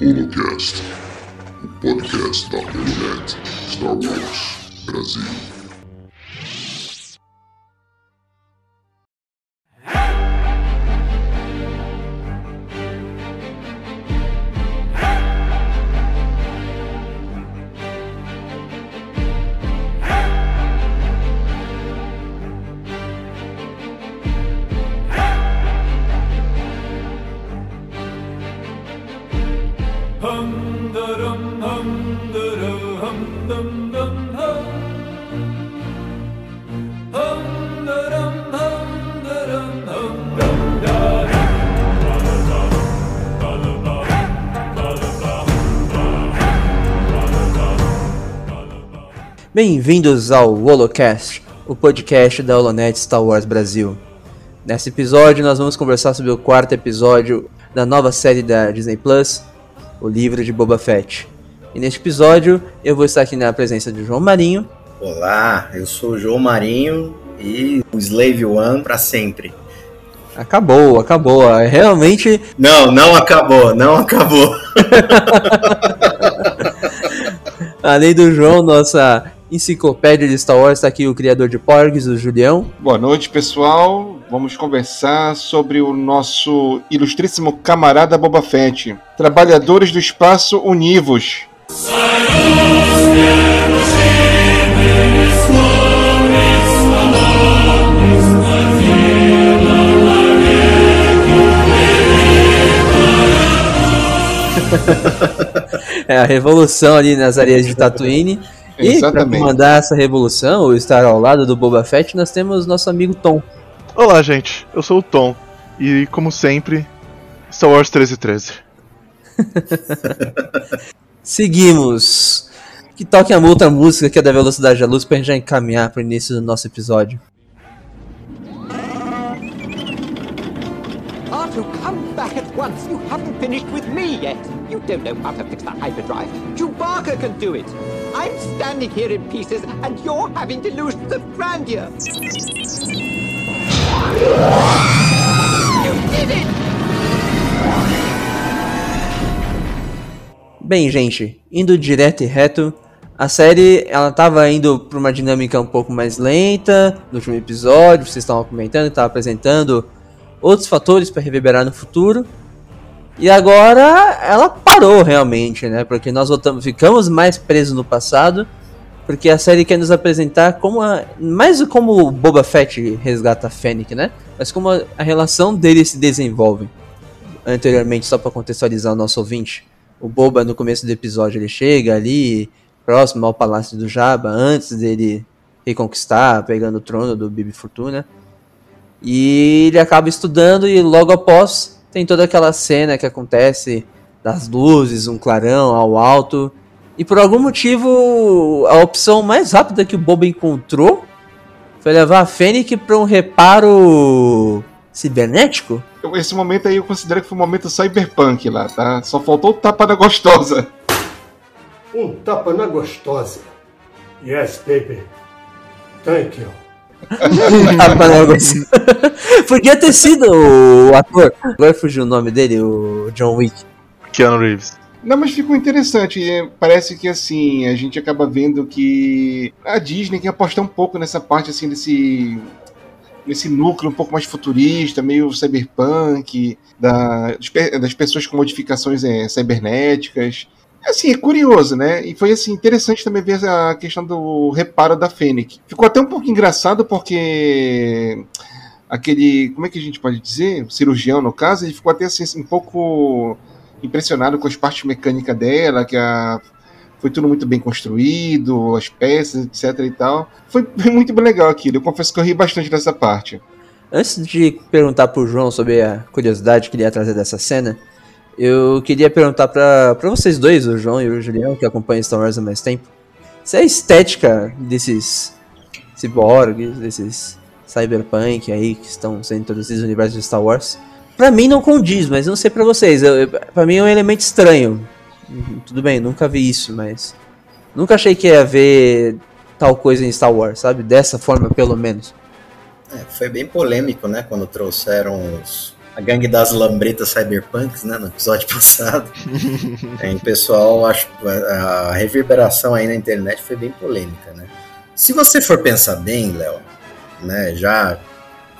Holocast, o podcast da Holonet Star Wars Brasil. Bem-vindos ao Holocast, o podcast da Holonet Star Wars Brasil. Nesse episódio, nós vamos conversar sobre o quarto episódio da nova série da Disney Plus, o livro de Boba Fett. E neste episódio, eu vou estar aqui na presença de João Marinho. Olá, eu sou o João Marinho e o Slave One para sempre. Acabou, acabou. Realmente, Não, não acabou, não acabou. além do João, nossa enciclopédia de Star Wars, está aqui o criador de Porgs, o Julião. Boa noite, pessoal. Vamos conversar sobre o nosso ilustríssimo camarada Boba Fett. Trabalhadores do espaço univos. É a revolução ali nas areias de Tatooine. E para comandar essa revolução, ou estar ao lado do Boba Fett, nós temos nosso amigo Tom. Olá, gente. Eu sou o Tom. E, como sempre, Star Wars 1313. Seguimos. Que toque a outra música que é da velocidade da luz pra gente já encaminhar pro início do nosso episódio. Artu, come back at once. You haven't finished with me yet. You don't know how to fix hyperdrive. Chewbacca can do it. I'm standing here in pieces, and you're having delusions of grandeur. You did it! Bem, gente, indo direto e reto, a série ela tava indo pra uma dinâmica um pouco mais lenta no último episódio, vocês estavam comentando, estava apresentando outros fatores para reverberar no futuro. E agora ela parou realmente, né? Porque nós voltamos, ficamos mais presos no passado, porque a série quer nos apresentar como a, mais como o Boba Fett resgata a Fennec, né? Mas como a, a relação deles se desenvolve. Anteriormente, só para contextualizar o nosso ouvinte, o Boba no começo do episódio ele chega ali próximo ao palácio do Jabba antes dele reconquistar, pegando o trono do Bibi Fortuna. E ele acaba estudando e logo após tem toda aquela cena que acontece das luzes, um clarão ao alto. E por algum motivo a opção mais rápida que o Boba encontrou foi levar a Fennec para um reparo cibernético. Esse momento aí eu considero que foi um momento cyberpunk lá, tá? Só faltou o tapa da gostosa. Um tapa na gostosa. Yes, baby. Thank you. Podia ter sido o ator. Agora fugiu o nome dele, o John Wick. Keanu Reeves. Não, mas ficou interessante. é, Parece que assim, a gente acaba vendo que a Disney quer apostar um pouco nessa parte assim desse nesse núcleo um pouco mais futurista, meio cyberpunk, da, das pessoas com modificações é, cibernéticas. Assim, é curioso, né? E foi assim interessante também ver a questão do reparo da Fennec. Ficou até um pouco engraçado porque aquele, como é que a gente pode dizer, o cirurgião no caso, ele ficou até assim um pouco impressionado com as partes mecânicas dela, que a, foi tudo muito bem construído, as peças, etc e tal. Foi, foi muito legal aquilo. Eu confesso que eu ri bastante dessa parte. Antes de perguntar pro João sobre a curiosidade que ele ia trazer dessa cena, eu queria perguntar pra, vocês dois, o João e o Julião, que acompanham Star Wars há mais tempo, se a estética desses ciborgues, desses cyberpunk aí que estão sendo introduzidos no universo de Star Wars, pra mim não condiz, mas não sei pra vocês. Eu, eu- pra mim é um elemento estranho. Uhum, Tudo bem, nunca vi isso, mas nunca achei que ia ver tal coisa em Star Wars, sabe? Dessa forma, pelo menos. É, foi bem polêmico, né? Quando trouxeram os- a gangue das lambretas cyberpunks, né? No episódio passado. É, o pessoal, acho a, a reverberação aí na internet foi bem polêmica, né? Se você for pensar bem, Léo, né? Já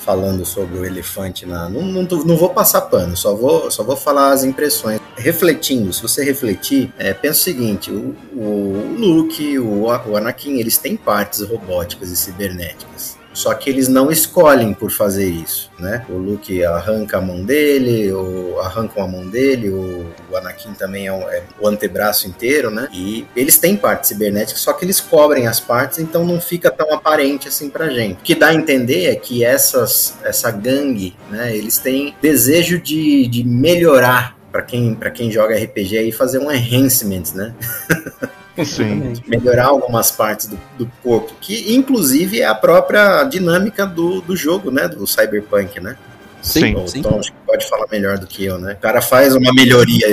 falando sobre o elefante na. Não, não, não vou passar pano, só vou, só vou falar as impressões. Refletindo, se você refletir, é, pensa o seguinte: o, o Luke, o, o Anakin, eles têm partes robóticas e cibernéticas. Só que eles não escolhem por fazer isso, né? O Luke arranca a mão dele, ou arrancam a mão dele, o, o Anakin também é, um- é o antebraço inteiro, né? E eles têm partes cibernéticas, só que eles cobrem as partes, então não fica tão aparente assim pra gente. O que dá a entender é que essas, essa gangue, né? Eles têm desejo de, de melhorar para quem, pra quem joga RPG aí, fazer um enhancement, né? Sim. melhorar algumas partes do, do corpo, que inclusive é a própria dinâmica do, do jogo, né? Do Cyberpunk, né? Sim. O sim. Tom acho que pode falar melhor do que eu, né? O cara faz uma melhoria,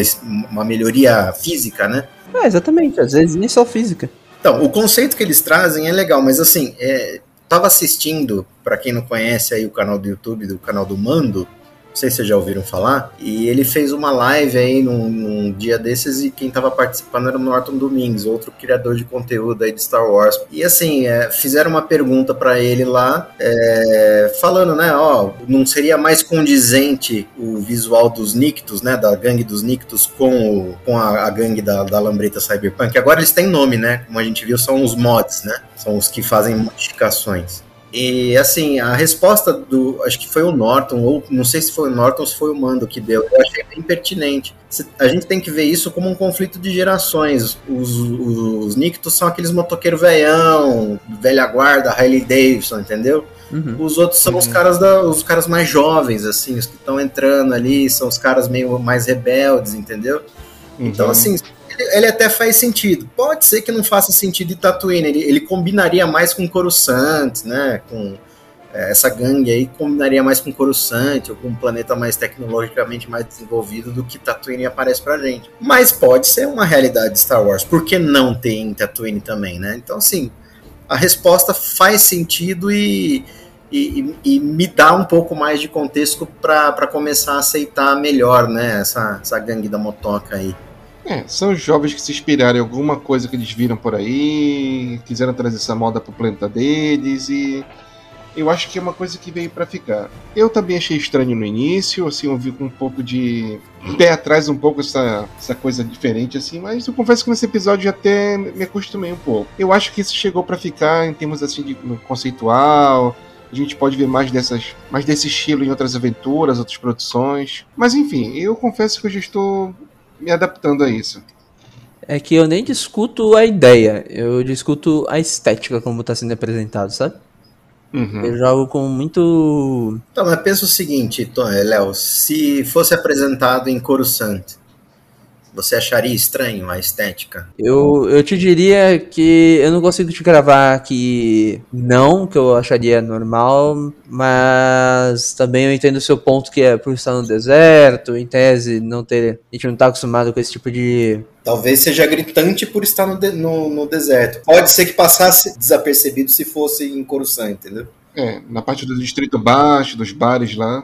uma melhoria física, né? É, exatamente, às vezes nem só física. Então, o conceito que eles trazem é legal, mas assim, é, tava assistindo, pra quem não conhece aí o canal do YouTube, do canal do Mando, não sei se vocês já ouviram falar, e ele fez uma live aí num, num dia desses e quem tava participando era o Norton Domingues, outro criador de conteúdo aí de Star Wars. E assim, é, fizeram uma pergunta pra ele lá, é, falando, né, ó, não seria mais condizente o visual dos Nictos, né, da gangue dos Nictos com, o, com a, a gangue da, da Lambreta Cyberpunk. Agora eles têm nome, né, como a gente viu, são os mods, né, são os que fazem modificações. E assim, a resposta do. Acho que foi o Norton, ou não sei se foi o Norton ou se foi o Mando que deu. Eu achei bem pertinente. A gente tem que ver isso como um conflito de gerações. Os, os Nictos são aqueles motoqueiros velhão, velha guarda, Harley Davidson, entendeu? Uhum. Os outros são os caras da, os caras mais jovens, assim, os que estão entrando ali, são os caras meio mais rebeldes, entendeu? Então, Uhum. assim, ele, até faz sentido. Pode ser que não faça sentido em Tatooine. Ele, ele combinaria mais com Coruscant, né? Com é, essa gangue aí combinaria mais com Coruscant ou com um planeta mais tecnologicamente mais desenvolvido do que Tatooine aparece pra gente. Mas pode ser uma realidade de Star Wars. Por que não ter em Tatooine também, né? Então, assim, a resposta faz sentido e, e, e- e me dá um pouco mais de contexto para começar a aceitar melhor, né? Essa, essa gangue da motoca aí. É, são jovens que se inspiraram em alguma coisa que eles viram por aí, quiseram trazer essa moda pro planeta deles e eu acho que é uma coisa que veio pra ficar. Eu também achei estranho no início, assim, eu vi com um pouco de pé atrás um pouco essa, essa coisa diferente assim, mas eu confesso que nesse episódio até me acostumei um pouco. Eu acho que isso chegou pra ficar em termos assim de conceitual, a gente pode ver mais dessas, mais desse estilo em outras aventuras, outras produções. Mas enfim, eu confesso que eu já estou me adaptando a isso. É que eu nem discuto a ideia, eu discuto a estética como tá sendo apresentado, sabe? Uhum. Eu jogo com muito. Então, mas pensa o seguinte, Léo, se fosse apresentado em Coruscant, você acharia estranho a estética? Eu, eu te diria que eu não consigo te gravar que não, que eu acharia normal, mas também eu entendo o seu ponto que é por estar no deserto, em tese, não ter. A gente não tá acostumado com esse tipo de. Talvez seja gritante por estar no, de- no- no deserto. Pode ser que passasse desapercebido se fosse em Coruscant, entendeu? É, na parte do distrito baixo, dos bares lá.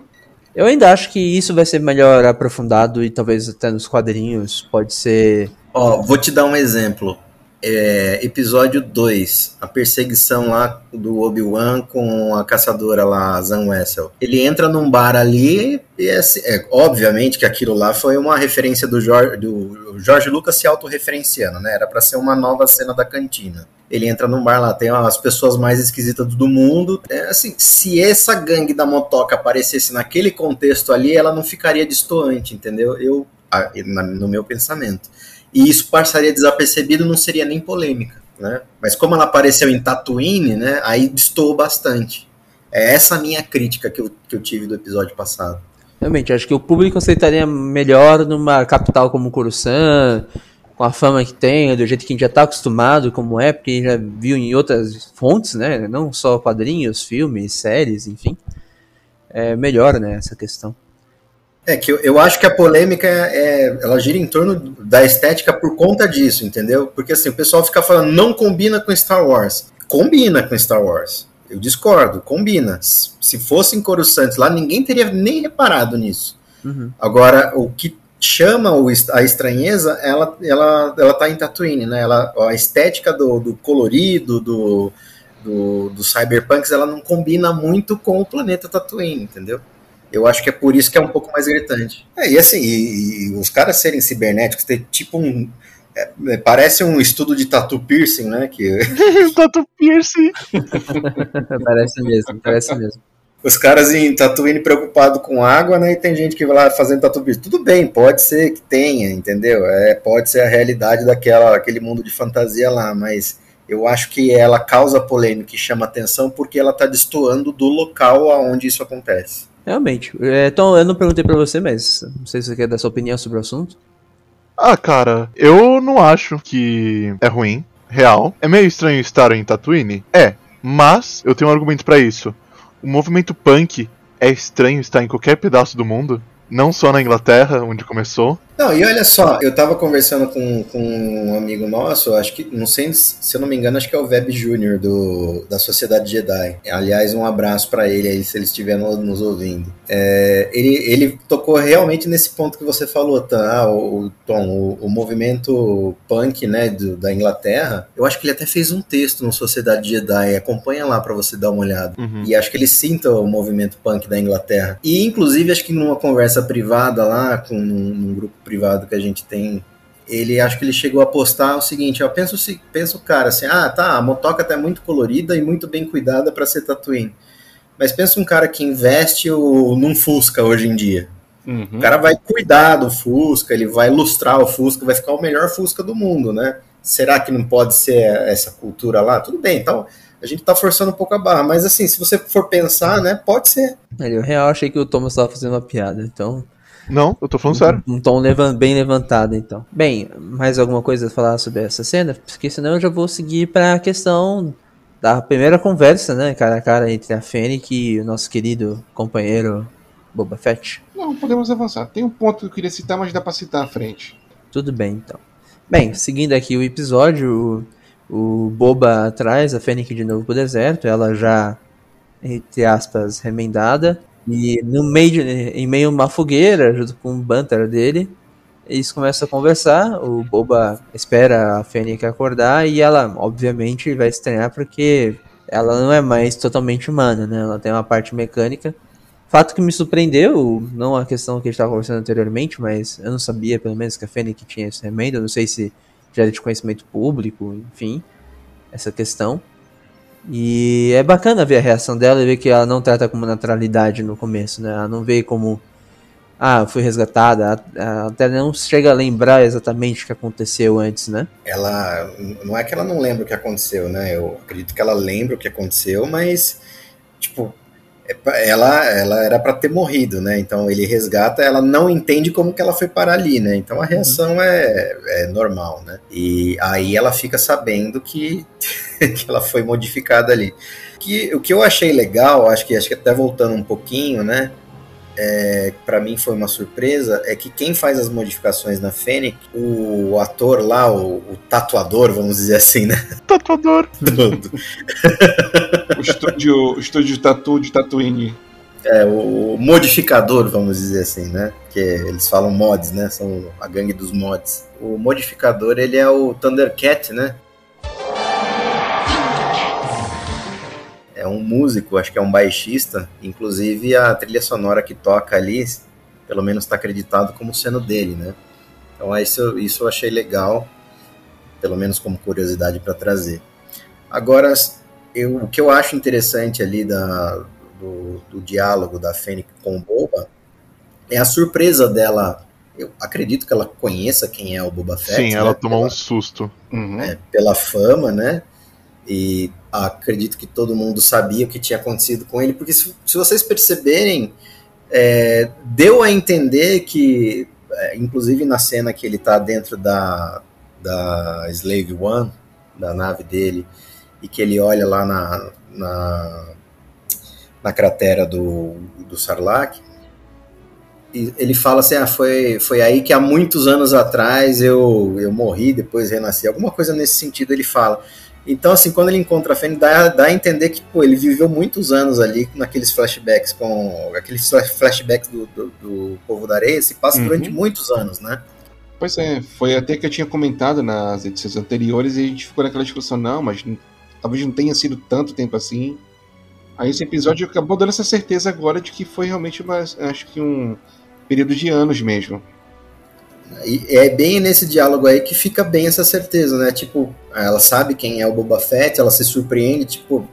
Eu ainda acho que isso vai ser melhor aprofundado e talvez até nos quadrinhos pode ser. Ó, vou te dar um exemplo. É, episódio 2, a perseguição lá do Obi-Wan com a caçadora lá, Zan Wessel. Ele entra num bar ali e é, assim- é, obviamente que aquilo lá foi uma referência do Jorge, do Jorge Lucas se autorreferenciando, né? Era pra ser uma nova cena da cantina. Ele entra num bar lá, tem as pessoas mais esquisitas do mundo. É, assim, se essa gangue da motoca aparecesse naquele contexto ali, ela não ficaria distoante, entendeu? Eu, no meu pensamento. E isso passaria desapercebido, não seria nem polêmica, né? Mas como ela apareceu em Tatooine, né? Aí destoou bastante. É essa a minha crítica que eu, que eu tive do episódio passado. Realmente, acho que o público aceitaria melhor numa capital como Coruscant, com a fama que tem, do jeito que a gente já tá acostumado, como é, porque a gente já viu em outras fontes, né? Não só quadrinhos, filmes, séries, enfim. É melhor, né, essa questão. É que eu, eu acho que a polêmica é, ela gira em torno da estética por conta disso, entendeu? Porque assim, o pessoal fica falando, não combina com Star Wars. Combina com Star Wars. Eu discordo, combina. Se fosse em Coruscant lá, ninguém teria nem reparado nisso. Uhum. Agora, o que chama a estranheza, ela, ela, ela tá em Tatooine, né? Ela, a estética do, do colorido, do, do, do cyberpunks, ela não combina muito com o planeta Tatooine, entendeu? Eu acho que é por isso que é um pouco mais gritante. É, e assim, e, e os caras serem cibernéticos, ter tipo um. é, é, parece um estudo de tattoo piercing, né? Que Tato Pierce. parece mesmo, parece mesmo. os caras em Tatooine preocupado com água, né? E tem gente que vai lá fazendo tattoo piercing. Tudo bem, pode ser que tenha, entendeu? É, pode ser a realidade daquela aquele mundo de fantasia lá, mas eu acho que ela causa polêmica e chama atenção porque ela tá destoando do local aonde isso acontece. Realmente. É, Tom, eu não perguntei pra você, mas não sei se você quer dar sua opinião sobre o assunto. Ah, cara, eu não acho que é ruim, real. É meio estranho estar em Tatooine? É, mas eu tenho um argumento pra isso. O movimento punk é estranho estar em qualquer pedaço do mundo, não só na Inglaterra, onde começou. Não, e olha só, eu tava conversando com, com um amigo nosso, acho que, não sei se eu não me engano, acho que é o Web Júnior da Sociedade Jedi. Aliás, um abraço pra ele aí, se ele estiver no- nos ouvindo. É, ele, ele tocou realmente nesse ponto que você falou, tá? Ah, o, Tom, o, o movimento punk, né, do- da Inglaterra, eu acho que ele até fez um texto no Sociedade Jedi, acompanha lá pra você dar uma olhada. Uhum. E acho que ele sinta o movimento punk da Inglaterra. E, inclusive, acho que numa conversa privada lá, com num, num grupo privado que a gente tem, ele acho que ele chegou a postar o seguinte: ó, pensa, o se- pensa o cara assim, ah, tá, a motoca tá muito colorida e muito bem cuidada para ser Tatooine. Mas pensa um cara que investe o, num Fusca hoje em dia. Uhum. O cara vai cuidar do Fusca, ele vai ilustrar o Fusca, vai ficar o melhor Fusca do mundo, né? Será que não pode ser essa cultura lá? Tudo bem, então a gente tá forçando um pouco a barra, mas assim, se você for pensar, né, pode ser. Eu real achei que o Thomas estava fazendo uma piada, então. Não, eu tô falando sério. Um tom levan- bem levantado, então. Bem, mais alguma coisa a falar sobre essa cena? Porque senão eu já vou seguir para a questão da primeira conversa, né, cara a cara entre a Fennec e o nosso querido companheiro Boba Fett. Não, podemos avançar. Tem um ponto que eu queria citar, mas dá pra citar à frente. Tudo bem, então. Bem, seguindo aqui o episódio, o, o Boba traz a Fennec de novo pro deserto, ela já, entre aspas, remendada, e no meio de- em meio a uma fogueira, junto com o Banter dele, eles começam a conversar, o Boba espera a Fennec acordar, e ela, obviamente, vai estranhar porque ela não é mais totalmente humana, né? Ela tem uma parte mecânica, Fato que me surpreendeu, não a questão que a gente estava conversando anteriormente, mas eu não sabia, pelo menos, que a Fennec tinha esse remendo. Não sei se já era de conhecimento público, enfim, essa questão. E é bacana ver a reação dela e ver que ela não trata como naturalidade no começo, né? Ela não vê como, ah, fui resgatada. Até não chega a lembrar exatamente o que aconteceu antes, né? ela não é que ela não lembra o que aconteceu, né? Eu acredito que ela lembra o que aconteceu, mas tipo, ela ela era para ter morrido, né? Então ele resgata, ela não entende como que ela foi parar ali, né? Então a reação é, é normal, né? E aí ela fica sabendo que, que ela foi modificada ali. Que, o que eu achei legal, acho que acho que até voltando um pouquinho, né? É, para mim foi uma surpresa é que quem faz as modificações na Fennec, o ator lá, o, o tatuador, vamos dizer assim, né? Tatuador. do- do- O estúdio, o estúdio de tatu de Tatooine. é, o modificador, vamos dizer assim, né? Que eles falam mods, né? São a gangue dos mods. O modificador, ele é o Thundercat, né? É um músico, acho que é um baixista. Inclusive a trilha sonora que toca ali, pelo menos está acreditado como sendo dele, né? Então isso, isso eu achei legal, pelo menos como curiosidade para trazer. Agora, eu, o que eu acho interessante ali da, do, do diálogo da Fênix com o Boba é a surpresa dela. Eu acredito que ela conheça quem é o Boba Fett. Sim, ela né? tomou Pela- um susto. Uhum. é, pela fama, né? E acredito que todo mundo sabia o que tinha acontecido com ele, porque se, se vocês perceberem, é, deu a entender que, é, inclusive na cena que ele tá dentro da, da Slave One, da nave dele, e que ele olha lá na, na, na cratera do, do Sarlacc, ele fala assim, ah, foi, foi aí que há muitos anos atrás eu, eu morri, depois renasci, alguma coisa nesse sentido ele fala. Então, assim, quando ele encontra a Fênix, dá, dá a entender que, pô, ele viveu muitos anos ali naqueles flashbacks com. Aqueles flash- flashbacks do, do, do povo da areia se passa Uhum. durante muitos anos, né? Pois é, foi até que eu tinha comentado nas edições anteriores e a gente ficou naquela discussão, não, mas talvez não tenha sido tanto tempo assim. Aí esse episódio acabou dando essa certeza agora de que foi realmente uma, acho que um período de anos mesmo. E é bem nesse diálogo aí que fica bem essa certeza, né? Tipo, ela sabe quem é o Boba Fett, ela se surpreende, tipo,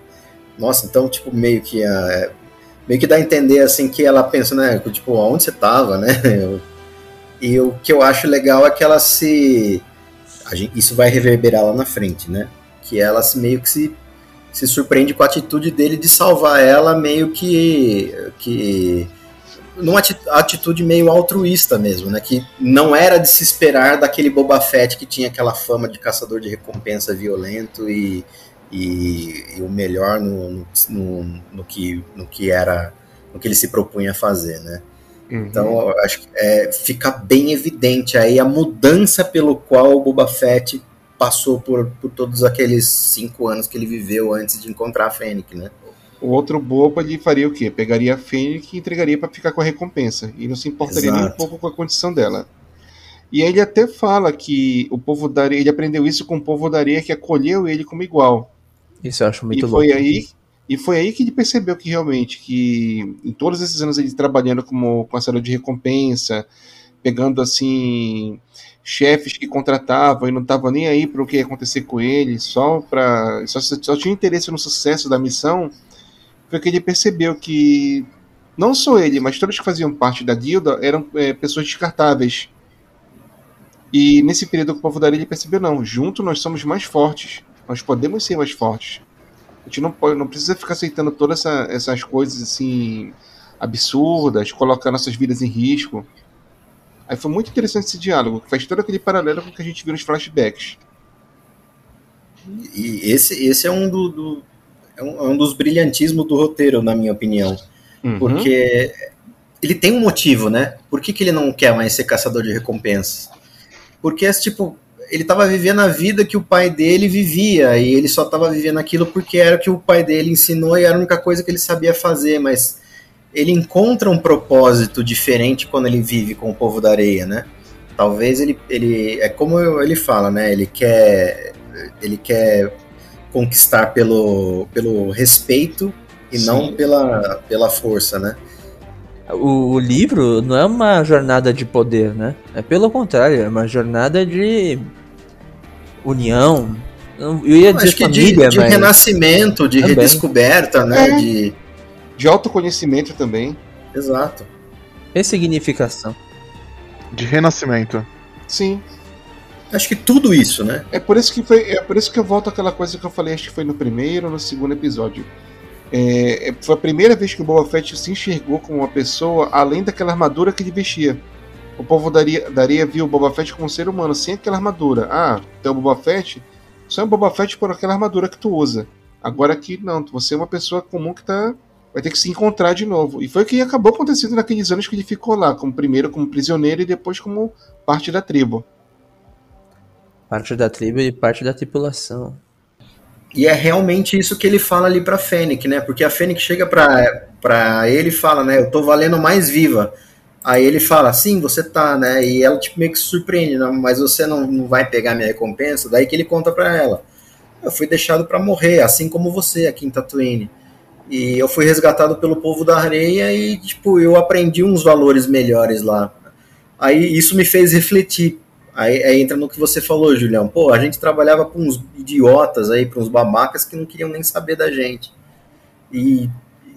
nossa, então, tipo, meio que a, meio que dá a entender assim que ela pensa, né? Tipo, onde você tava, né? E o que eu acho legal é que ela se. gente- isso vai reverberar lá na frente, né? Que ela se, meio que se, se surpreende com a atitude dele de salvar ela, meio que. que numa ati- atitude meio altruísta mesmo, né? Que não era de se esperar daquele Boba Fett que tinha aquela fama de caçador de recompensa violento e, e, e o melhor no, no, no, que, no que era no que ele se propunha a fazer, né? Então, eu acho que é, fica bem evidente aí a mudança pelo qual o Boba Fett passou por, por todos aqueles cinco anos que ele viveu antes de encontrar a Fennec, né? O outro bobo ele faria o quê? Pegaria a Fênix e entregaria pra ficar com a recompensa. E não se importaria nem um Exato. pouco com a condição dela. E aí ele até fala que o povo da areia, ele aprendeu isso com o povo da areia que acolheu ele como igual. Isso eu acho muito e foi louco. aí e foi aí que ele percebeu que realmente que em todos esses anos ele trabalhando como caçador de recompensa, pegando assim chefes que contratavam e não estavam nem aí para o que ia acontecer com ele, só para só, só tinha interesse no sucesso da missão, foi que ele percebeu que não só ele, mas todos que faziam parte da guilda eram é, pessoas descartáveis. E nesse período que o povo da ele percebeu não, junto nós somos mais fortes, nós podemos ser mais fortes. A gente não, pode, não precisa ficar aceitando todas essa, essas coisas assim absurdas, colocar nossas vidas em risco. Aí foi muito interessante esse diálogo, que faz todo aquele paralelo com o que a gente viu nos flashbacks. E esse, esse é um, do, do- é um, é um dos brilhantismos do roteiro, na minha opinião. Uhum. Porque ele tem um motivo, né? Por que, que ele não quer mais ser caçador de recompensas? Porque, tipo, ele tava vivendo a vida que o pai dele vivia, e ele só tava vivendo aquilo porque era o que o pai dele ensinou e era a única coisa que ele sabia fazer, mas ele encontra um propósito diferente quando ele vive com o povo da areia, né? Talvez ele, ele é como ele fala, né? Ele quer ele quer conquistar pelo, pelo respeito e Sim. não pela, pela força, né? O, o livro não é uma jornada de poder, né? É pelo contrário, é uma jornada de união. Não- Eu ia dizer Acho que de, família, de mas renascimento, de Também. redescoberta, né? É. De, De autoconhecimento também. exato. ressignificação. De renascimento. Sim. Acho que tudo isso, né? É por isso que foi, é por isso que eu volto àquela coisa que eu falei, acho que foi no primeiro ou no segundo episódio. É, é- foi a primeira vez que o Boba Fett se enxergou como uma pessoa além daquela armadura que ele vestia. O povo daria, daria viu o Boba Fett como um ser humano, sem aquela armadura. Ah, tu é o Boba Fett? Só é o Boba Fett por aquela armadura que tu usa. Agora aqui não, você é uma pessoa comum que tá, vai ter que se encontrar de novo. E foi o que acabou acontecendo naqueles anos que ele ficou lá, como primeiro como prisioneiro e depois como parte da tribo. Parte da tribo e parte da tripulação. E é realmente isso que ele fala ali pra Fennec, né? Porque a Fennec chega pra ele e fala, né? Eu tô valendo mais viva. Aí ele fala, sim, você tá, né? E ela tipo, meio que se surpreende, né? mas você não, não vai pegar minha recompensa. Daí que ele conta pra ela. Eu fui deixado pra morrer, assim como você aqui em Tatooine. E eu fui resgatado pelo povo da areia e, tipo, eu aprendi uns valores melhores lá. Aí isso me fez refletir. Aí, aí entra no que você falou, Julião. Pô, a gente trabalhava com uns idiotas aí, para uns babacas que não queriam nem saber da gente. E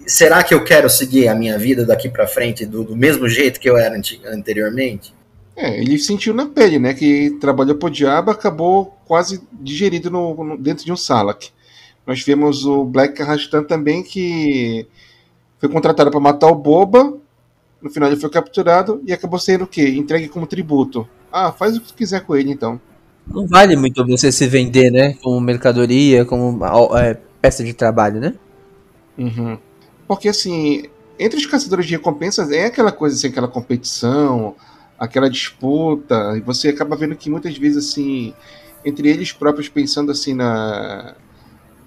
será que eu quero seguir a minha vida daqui para frente do, do mesmo jeito que eu era anteriormente? É, ele sentiu na pele, né? Que trabalhou pro diabo acabou quase digerido no, no- dentro de um Salak. Nós vemos o Black Rastan também, que foi contratado para matar o Boba. No final ele foi capturado e acabou sendo o quê? Entregue como tributo. Ah, faz o que tu quiser com ele então. Não vale muito você se vender, né? Como mercadoria, como é, peça de trabalho, né? Uhum. Porque assim, entre os caçadores de recompensas é aquela coisa assim, aquela competição, aquela disputa, e você acaba vendo que muitas vezes assim, entre eles próprios pensando assim na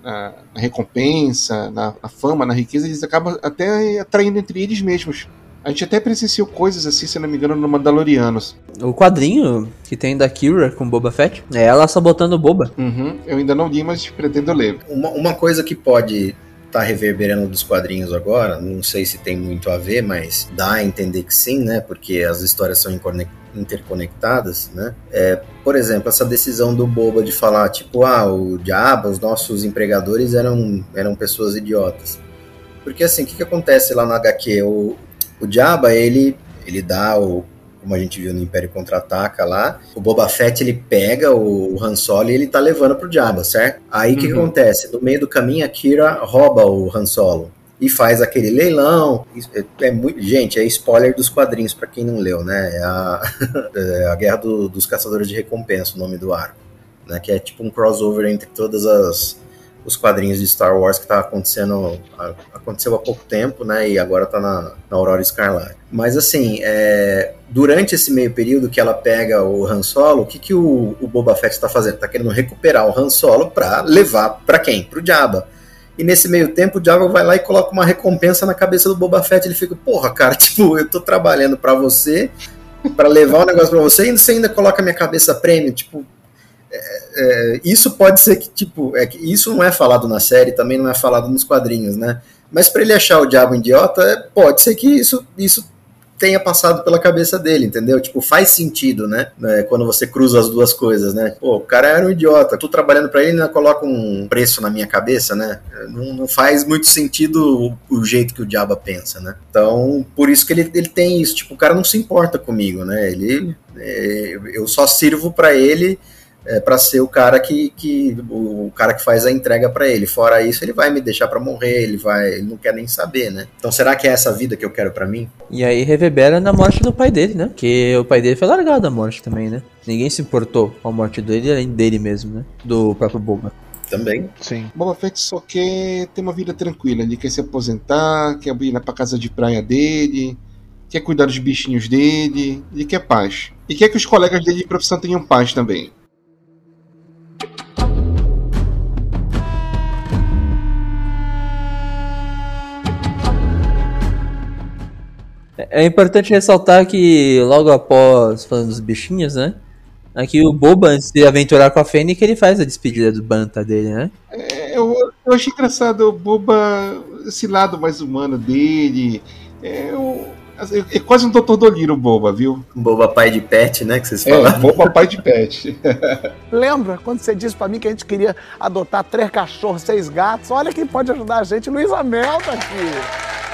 na, na recompensa, na, na fama, na riqueza, eles acabam até atraindo entre eles mesmos. A gente até presenciou coisas assim, se não me engano, no Mandalorianos. O quadrinho que tem da Kira com Boba Fett é ela sabotando o Boba. Uhum, eu ainda não li, mas pretendo ler. Uma, uma coisa que pode estar reverberando dos quadrinhos agora, não sei se tem muito a ver, mas dá a entender que sim, né? Porque as histórias são interconectadas, né? É, por exemplo, essa decisão do Boba de falar, tipo, ah, o diabo, os nossos empregadores eram, eram pessoas idiotas. Porque assim, o que, que acontece lá no HQ? O, o Jabba, ele, ele dá o. Como a gente viu no Império Contra-Ataca lá, o Boba Fett ele pega o, Han Solo e ele tá levando pro Jabba, certo? Aí o que, que Uhum. acontece? No meio do caminho, a Kira rouba o Han Solo e faz aquele leilão. É, é muito, gente, é spoiler dos quadrinhos pra quem não leu, né? É a, é a Guerra do- dos Caçadores de Recompensa, o nome do arco, né? Que é tipo um crossover entre todas as os quadrinhos de Star Wars que tá acontecendo aconteceu há pouco tempo, né? E agora tá na, na Aurora Escarlate. Mas assim, é, durante esse meio período que ela pega o Han Solo, o que, que o, o Boba Fett tá fazendo? Tá querendo recuperar o Han Solo pra levar pra quem? Pro Jabba. E nesse meio tempo, o Jabba vai lá e coloca uma recompensa na cabeça do Boba Fett. Ele fica, porra, cara, tipo, eu tô trabalhando pra você, pra levar o negócio pra você, e você ainda coloca minha cabeça prêmio. Tipo, é, é, isso pode ser que, tipo, é que isso não é falado na série, também não é falado nos quadrinhos, né? Mas pra ele achar o Diabo idiota, é, pode ser que isso, isso tenha passado pela cabeça dele, entendeu? Tipo, faz sentido, né? É, quando você cruza as duas coisas, né? Pô, o cara era um idiota, tô trabalhando pra ele ainda coloca um preço na minha cabeça, né? Não, não faz muito sentido o, o jeito que o Diaba pensa, né? Então, por isso que ele, ele tem isso, tipo, o cara não se importa comigo, né? Ele, é, eu só sirvo pra ele é, para ser o cara que, que o cara que faz a entrega para ele. Fora isso, ele vai me deixar para morrer, ele vai, ele não quer nem saber, né? Então será que é essa vida que eu quero para mim? E aí reverbera na morte do pai dele, né? Porque o pai dele foi largado da morte também, né? Ninguém se importou com a morte dele, além dele mesmo, né? Do próprio Boba. Também. Sim. Boba Fett só quer ter uma vida tranquila. Ele quer se aposentar, quer ir lá pra casa de praia dele, quer cuidar dos bichinhos dele, ele quer paz. E quer que os colegas dele de profissão tenham paz também. É importante ressaltar que logo após falando dos bichinhos, né? Aqui o Boba, antes de aventurar com a Fênix, ele faz a despedida do Banta dele, né? É, eu, eu achei engraçado o Boba, esse lado mais humano dele. É, eu- é quase um Dr. Doliro, o Boba, viu? Boba pai de pet, né? Que vocês É, falaram. Boba pai de pet. Lembra quando você disse pra mim que a gente queria adotar três cachorros, seis gatos? Olha quem pode ajudar a gente, Luísa Mel tá aqui.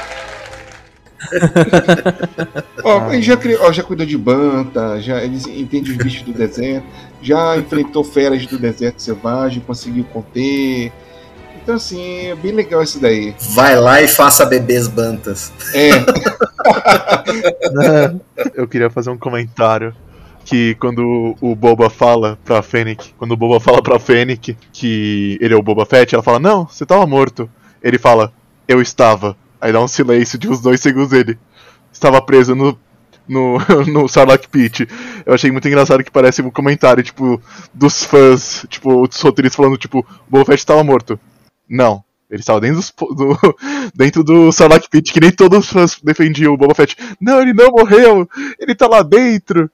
Ó, ele já, criou, ó, já cuidou de banta, já ele entende os bichos do deserto, já enfrentou feras do deserto selvagem, conseguiu conter. Então, assim, é bem legal isso daí. Vai lá e faça bebês bantas. É, Eu queria fazer um comentário que quando o Boba fala pra Fennec, quando o Boba fala pra Fennec que ele é o Boba Fett, ela fala: "Não, você tava morto". Ele fala: "Eu estava". Aí dá um silêncio de uns dois segundos ele estava preso no no, no Sarlacc Pit. Eu achei muito engraçado que parece um comentário, tipo, dos fãs, tipo, os roteiristas falando, tipo, o Boba Fett estava morto. Não. Ele estava dentro, dos, do, dentro do Sarlacc Pit, que nem todos os fãs defendiam o Boba Fett. Não, ele não morreu! Ele tá lá dentro!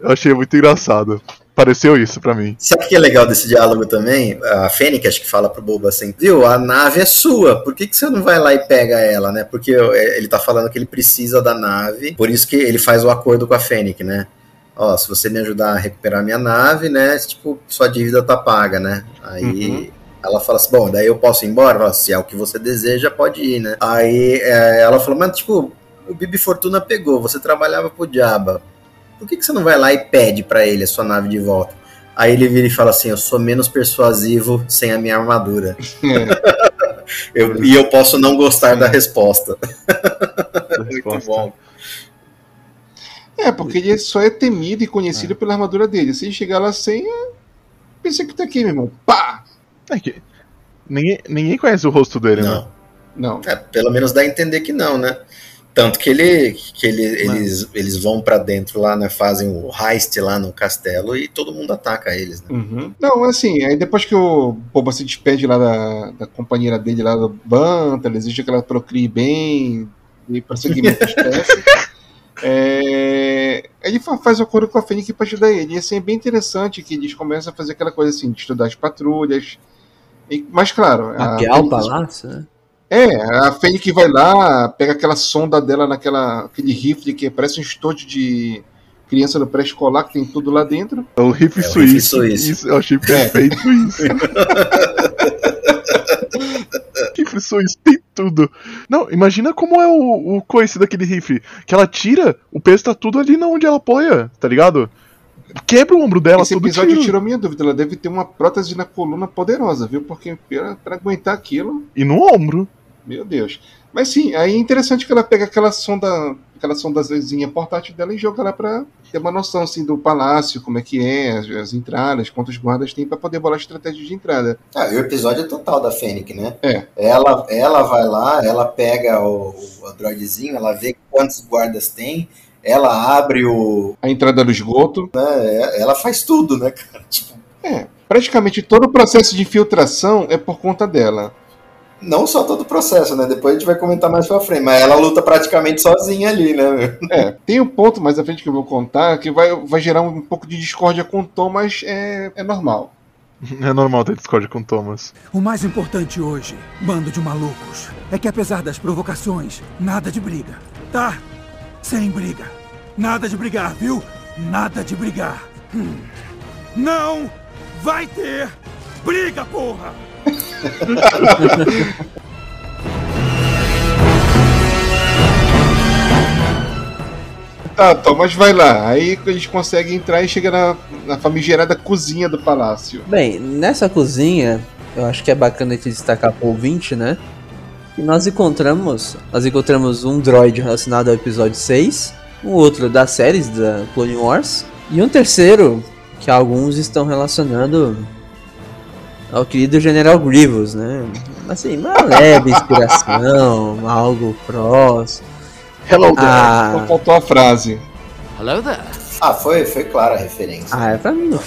Eu achei muito engraçado. Pareceu isso pra mim. Sabe o que é legal desse diálogo também? A Fênix acho que fala pro Boba assim, viu, a nave é sua, por que, que você não vai lá e pega ela, né? Porque é, ele tá falando que ele precisa da nave, por isso que ele faz o acordo com a Fênix, né? Ó, se você me ajudar a recuperar minha nave, né, tipo, sua dívida tá paga, né? Aí... Ela fala assim, bom, daí eu posso ir embora? Fala, se é o que você deseja, pode ir, né? Aí é, ela falou, mas tipo, o Bibi Fortuna pegou, você trabalhava pro Diaba. Por que, que você não vai lá e pede pra ele a sua nave de volta? Aí ele vira e fala assim: Eu sou menos persuasivo sem a minha armadura. Eu- e eu posso não gostar da resposta. Muito Resposta. bom. é, porque ele só é temido e conhecido pela armadura dele. Se ele chegar lá sem, é... pensa que tá aqui, meu irmão. Pá! É que ninguém, ninguém conhece o rosto dele, né? Não. Não. É, pelo menos dá a entender que não, né? Tanto que, ele, que ele, eles, eles vão pra dentro lá, né? Fazem o heist lá no castelo e todo mundo ataca eles, né? Uhum. Não, assim, aí depois que o Boba se despede lá da, da companheira dele lá do Banta, ele exige que ela procrie bem e prosseguimento da espécie. É, ele fa- faz o acordo com a Fênix pra ajudar ele. E assim, é bem interessante que eles começam a fazer aquela coisa assim, de estudar as patrulhas. E, mas claro, a Mapear o palácio, né? É, a Fênix vai lá, pega aquela sonda dela naquela aquele rifle que parece um estojo de criança no pré-escolar que tem tudo lá dentro. É o rifle É rifle suíço. suíço. Isso, eu achei perfeito isso. rifle suíço tem tudo. Não, imagina como é o, o coice daquele rifle. Que ela tira, o peso tá tudo ali na onde ela apoia, tá ligado? Quebra o ombro dela, Esse episódio tiro. tirou minha dúvida. Ela deve ter uma prótese na coluna poderosa, viu? Porque pra, pra aguentar aquilo, E no ombro. Meu Deus. Mas sim, aí é interessante que ela pega aquela sonda, aquela sondazinha portátil dela e joga lá pra ter uma noção assim do palácio, como é que é, as, as entradas, quantos guardas tem pra poder bolar estratégia de entrada. Ah, e o episódio é total da Fênix, né? É. Ela, ela vai lá, ela pega o, o androidezinho, ela vê quantos guardas tem, ela abre o. A entrada do esgoto. Né, ela faz tudo, né, cara? Tipo, É, praticamente todo o processo de infiltração é por conta dela. Não só todo o processo, né? Depois a gente vai comentar mais pra frente, mas ela luta praticamente sozinha ali, né? É, tem um ponto mais à frente que eu vou contar que vai, vai gerar um pouco de discórdia com o Tom, mas é, é normal. É normal ter discórdia com o Thomas. O mais importante hoje, bando de malucos, é que apesar das provocações, nada de briga. Tá? Sem briga. Nada de brigar, viu? Nada de brigar. Hum. Não vai ter briga, porra! Tá, Tom, mas vai lá. Aí eles conseguem entrar e chega na, na famigerada cozinha do palácio. Bem, nessa cozinha, eu acho que é bacana aqui destacar pro ouvinte, né? Que nós encontramos. Nós encontramos um droid relacionado ao episódio 6, um outro das séries da Clone Wars, e um terceiro que alguns estão relacionando ao querido General Grievous, né? Assim, uma leve inspiração, algo próximo. Hello Só Ah, faltou a frase. Hello there. Ah, foi, foi clara a referência. ah, é pra mim não.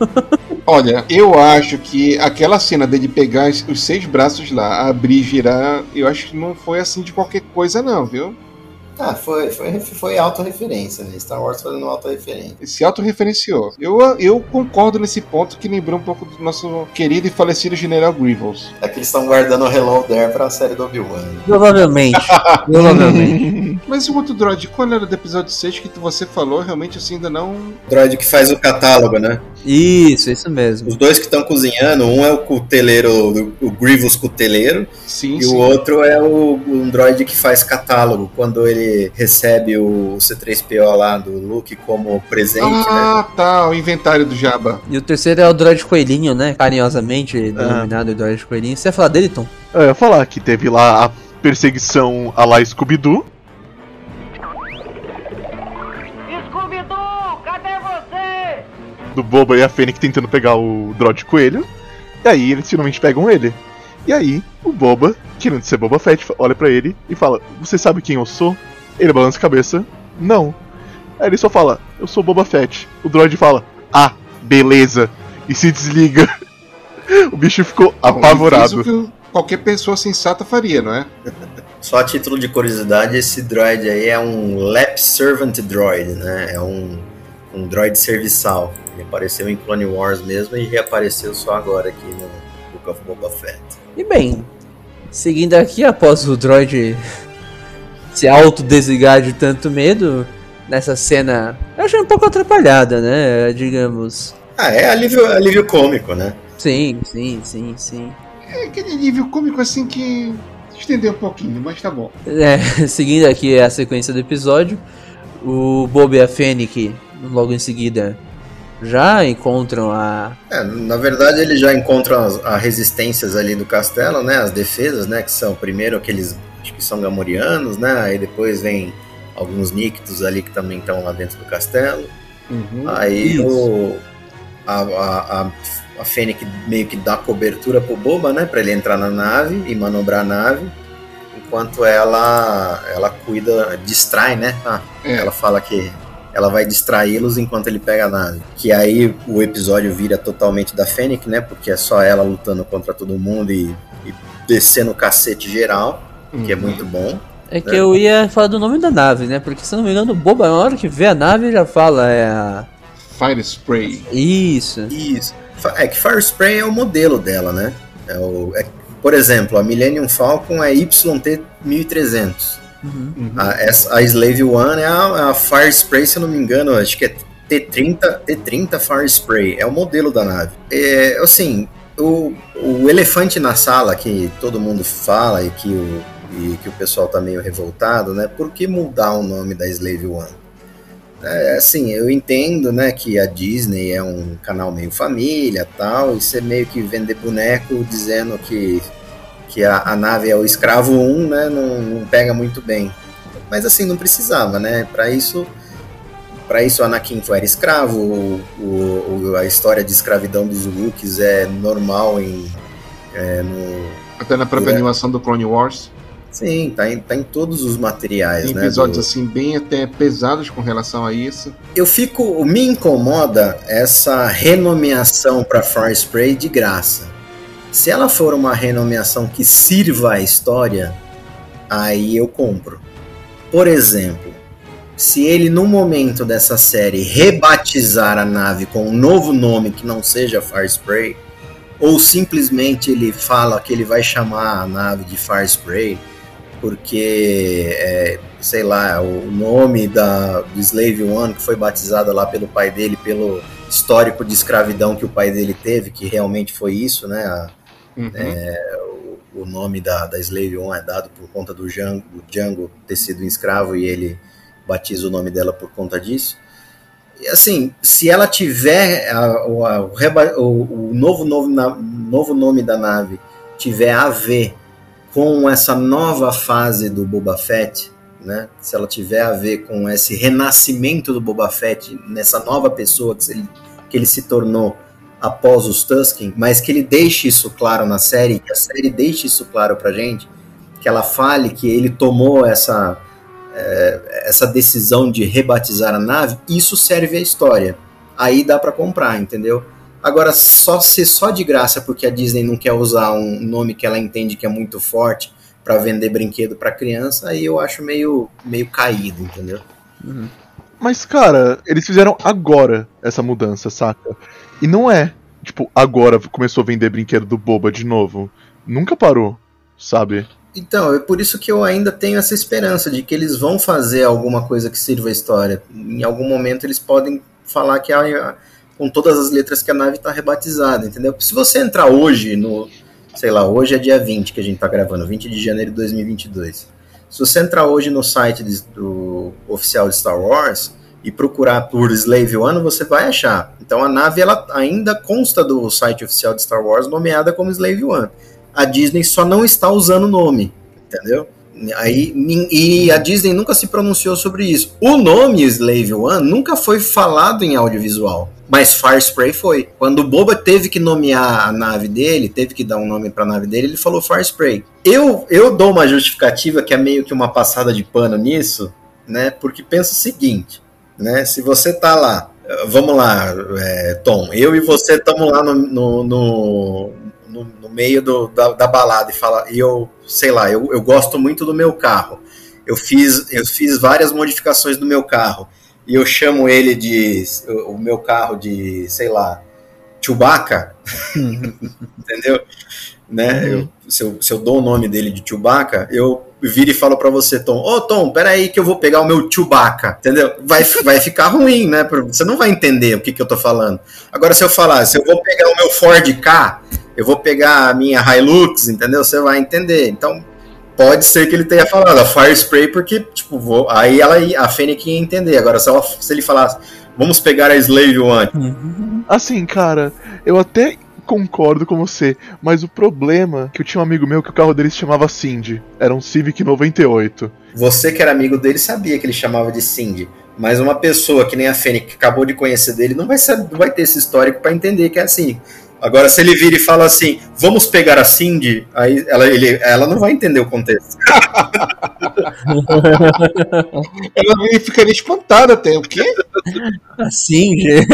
Olha, eu acho que aquela cena dele pegar os os seis braços lá, abrir e girar, eu acho que não foi assim de qualquer coisa, não, viu? Ah, foi, foi, foi autorreferência, né? Star Wars fazendo autorreferência. Se autorreferenciou. Eu, eu concordo nesse ponto que lembrou um pouco do nosso querido e falecido General Grievous. É que eles estão guardando o Hello There pra série do Obi-Wan. Provavelmente. provavelmente. Mas o outro droid, qual era do episódio 6 que você falou? Realmente assim ainda não. O droid que faz o catálogo, né? Isso, isso mesmo. Os dois que estão cozinhando, um é o cuteleiro, o Grievous cuteleiro, Sim, e sim. o outro é o um droid que faz catálogo, quando ele recebe o C3PO lá do Luke como presente, né? Ah, tá, o inventário do Jabba. E o terceiro é o droid coelhinho, né? Carinhosamente denominado droid coelhinho. Você ia falar dele, Tom? Eu ia falar que teve lá a perseguição a lá. Scooby-Doo, do Boba e a Fênix tentando pegar o Droid Coelho. E aí eles finalmente pegam ele. E aí o Boba, querendo ser Boba Fett, olha pra ele e fala: Você sabe quem eu sou? Ele balança a cabeça: Não. Aí ele só fala: Eu sou Boba Fett. O droid fala: Ah, beleza. E se desliga. o bicho ficou Bom, fez apavorado. que qualquer pessoa sensata faria, não é? Só a título de curiosidade, esse droid aí é um Lap Servant Droid, né? É um, um droid serviçal. Ele apareceu em Clone Wars mesmo e reapareceu só agora aqui no Book of Boba Fett. E bem, seguindo aqui, após o droid se autodesligar de tanto medo, nessa cena, eu achei um pouco atrapalhada, né? Digamos. Ah, é alívio, alívio cômico, né? Sim, sim, sim, sim. É aquele nível cômico assim que estendeu um pouquinho, mas tá bom. É, seguindo aqui a sequência do episódio, o Bob e a Fennec, logo em seguida, já encontram a. É, na verdade, eles já encontram as, as resistências ali do castelo, né? As defesas, né? Que são primeiro aqueles acho que são gamorianos, né? Aí depois vem alguns Nictos ali que também estão lá dentro do castelo. Aí Isso. o, a, a, a, a Fennec meio que dá cobertura pro Boba, né? Pra ele entrar na nave e manobrar a nave. enquanto ela ela cuida, distrai, né? Ah, É. Ela fala que ela vai distraí-los enquanto ele pega a nave. Que aí o episódio vira totalmente da Fennec, né? Porque é só ela lutando contra todo mundo e, e descendo o cacete geral, que é Uhum. muito bom. É que eu ia falar do nome da nave, né? Porque se não me engano, o Boba, na hora que vê a nave, já fala, é a. Fire Spray. Isso. Isso. É que Fire Spray é o modelo dela, né? É o, é- por exemplo, a Millennium Falcon é YT-1300. Uhum. A, essa- a Slave One é a, a Fire Spray, se eu não me engano, acho que é T30, T30 Fire Spray. É o modelo da nave. É, assim, o, o elefante na sala que todo mundo fala e que o, e que o pessoal tá meio revoltado, né? Por que mudar o nome da Slave One? É, assim, eu entendo, né, que a Disney é um canal meio família tal, e você meio que vender boneco dizendo que, que a, a nave é o escravo 1, né, não, não pega muito bem. Mas assim, não precisava, né, para isso para isso Anakin era escravo, o, o- a história de escravidão dos Wookiees é normal em, é, no... Até na própria É. animação do Clone Wars. Sim, tá em, tá em todos os materiais, Tem né, episódios do- assim bem até pesados com relação a isso. Eu fico. Me incomoda essa renomeação para Fire Spray de graça. Se ela for uma renomeação que sirva à história, aí eu compro. Por exemplo, se ele no momento dessa série rebatizar a nave com um novo nome que não seja Fire Spray, ou simplesmente ele fala que ele vai chamar a nave de Fire Spray, porque é, sei lá, o nome da, do Slave One, que foi batizada lá pelo pai dele, pelo histórico de escravidão que o pai dele teve, que realmente foi isso, né? a- Uhum. o, o nome da, da Slave One é dado por conta do Django, do Django ter sido um escravo e ele batiza o nome dela por conta disso. E assim, se ela tiver a- a- o o- o novo, nome na- novo nome da nave tiver a ver com essa nova fase do Boba Fett, né? Se ela tiver a ver com esse renascimento do Boba Fett nessa nova pessoa que ele, que ele se tornou após os Tusken, mas que ele deixe isso claro na série, que a série deixe isso claro pra gente, que ela fale que ele tomou essa é, essa decisão de rebatizar a nave, isso serve à história. Aí dá pra comprar, entendeu? Agora, só ser só de graça porque a Disney não quer usar um nome que ela entende que é muito forte pra vender brinquedo pra criança, aí eu acho meio, meio caído, entendeu? Mas, cara, eles fizeram agora essa mudança, saca? E não é, tipo, agora começou a vender brinquedo do Boba de novo. Nunca parou, sabe? Então, é por isso que eu ainda tenho essa esperança de que eles vão fazer alguma coisa que sirva à história. Em algum momento eles podem falar que a- com todas as letras que a nave está rebatizada, entendeu? Se você entrar hoje no, sei lá, hoje é dia 20 que a gente tá gravando, 20 de janeiro de 2022. Se você entrar hoje no site de- do oficial de Star Wars e procurar por Slave One, você vai achar. Então a nave ela ainda consta do site oficial de Star Wars nomeada como Slave One. A Disney só não está usando o nome, entendeu? Aí, e a Disney nunca se pronunciou sobre isso. O nome Slave One nunca foi falado em audiovisual, mas Fire Spray foi. Quando o Boba teve que nomear a nave dele, teve que dar um nome para a nave dele, ele falou Fire Spray. Eu, eu dou uma justificativa que é meio que uma passada de pano nisso, né? Porque pensa o seguinte, né? Se você tá lá, vamos lá, é, Tom, eu e você estamos lá no, no, no, no- no meio do- da, da balada e fala, e eu, sei lá, eu, eu gosto muito do meu carro. Eu fiz, eu fiz várias modificações do meu carro. E eu chamo ele de. o meu carro de, sei lá, Chewbacca. Entendeu? Né? Eu- se, eu, se eu dou o nome dele de Chewbacca, eu viro e falo pra você, Tom, ô Tom, peraí que eu vou pegar o meu Chewbacca, entendeu? Vai, vai ficar ruim, né? Você não vai entender o que, que eu tô falando. Agora, se eu falar, se eu vou pegar o meu Ford K, eu vou pegar a minha Hilux, entendeu? Você vai entender. Então, pode ser que ele tenha falado a Fire Spray, porque, tipo, vou, aí ela, a Fennec ia entender. Agora, se, ela- se ele falasse, vamos pegar a Slave One, Assim, cara, eu até concordo com você, mas o problema é que eu tinha um amigo meu que o carro dele se chamava Cindy. Era um Civic 98. Você que era amigo dele sabia que ele chamava de Cindy. Mas uma pessoa que nem a Fênix, que acabou de conhecer dele, não vai, saber, não vai ter esse histórico pra entender que é assim. Agora, se ele vira e fala assim, vamos pegar a Cindy, aí ela, ele, ela não vai entender o contexto. Ela ficaria espantada até. O quê? Assim, gente.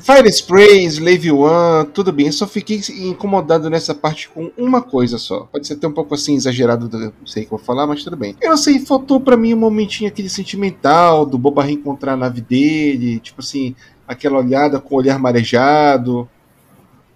Fire Spray, Slave One, tudo bem. Eu só fiquei incomodado nessa parte com uma coisa só. Pode ser até um pouco assim exagerado, não sei o que eu vou falar, mas tudo bem. Eu não sei, faltou pra mim um momentinho aquele sentimental do Boba reencontrar a nave dele, tipo assim, aquela olhada com o olhar marejado,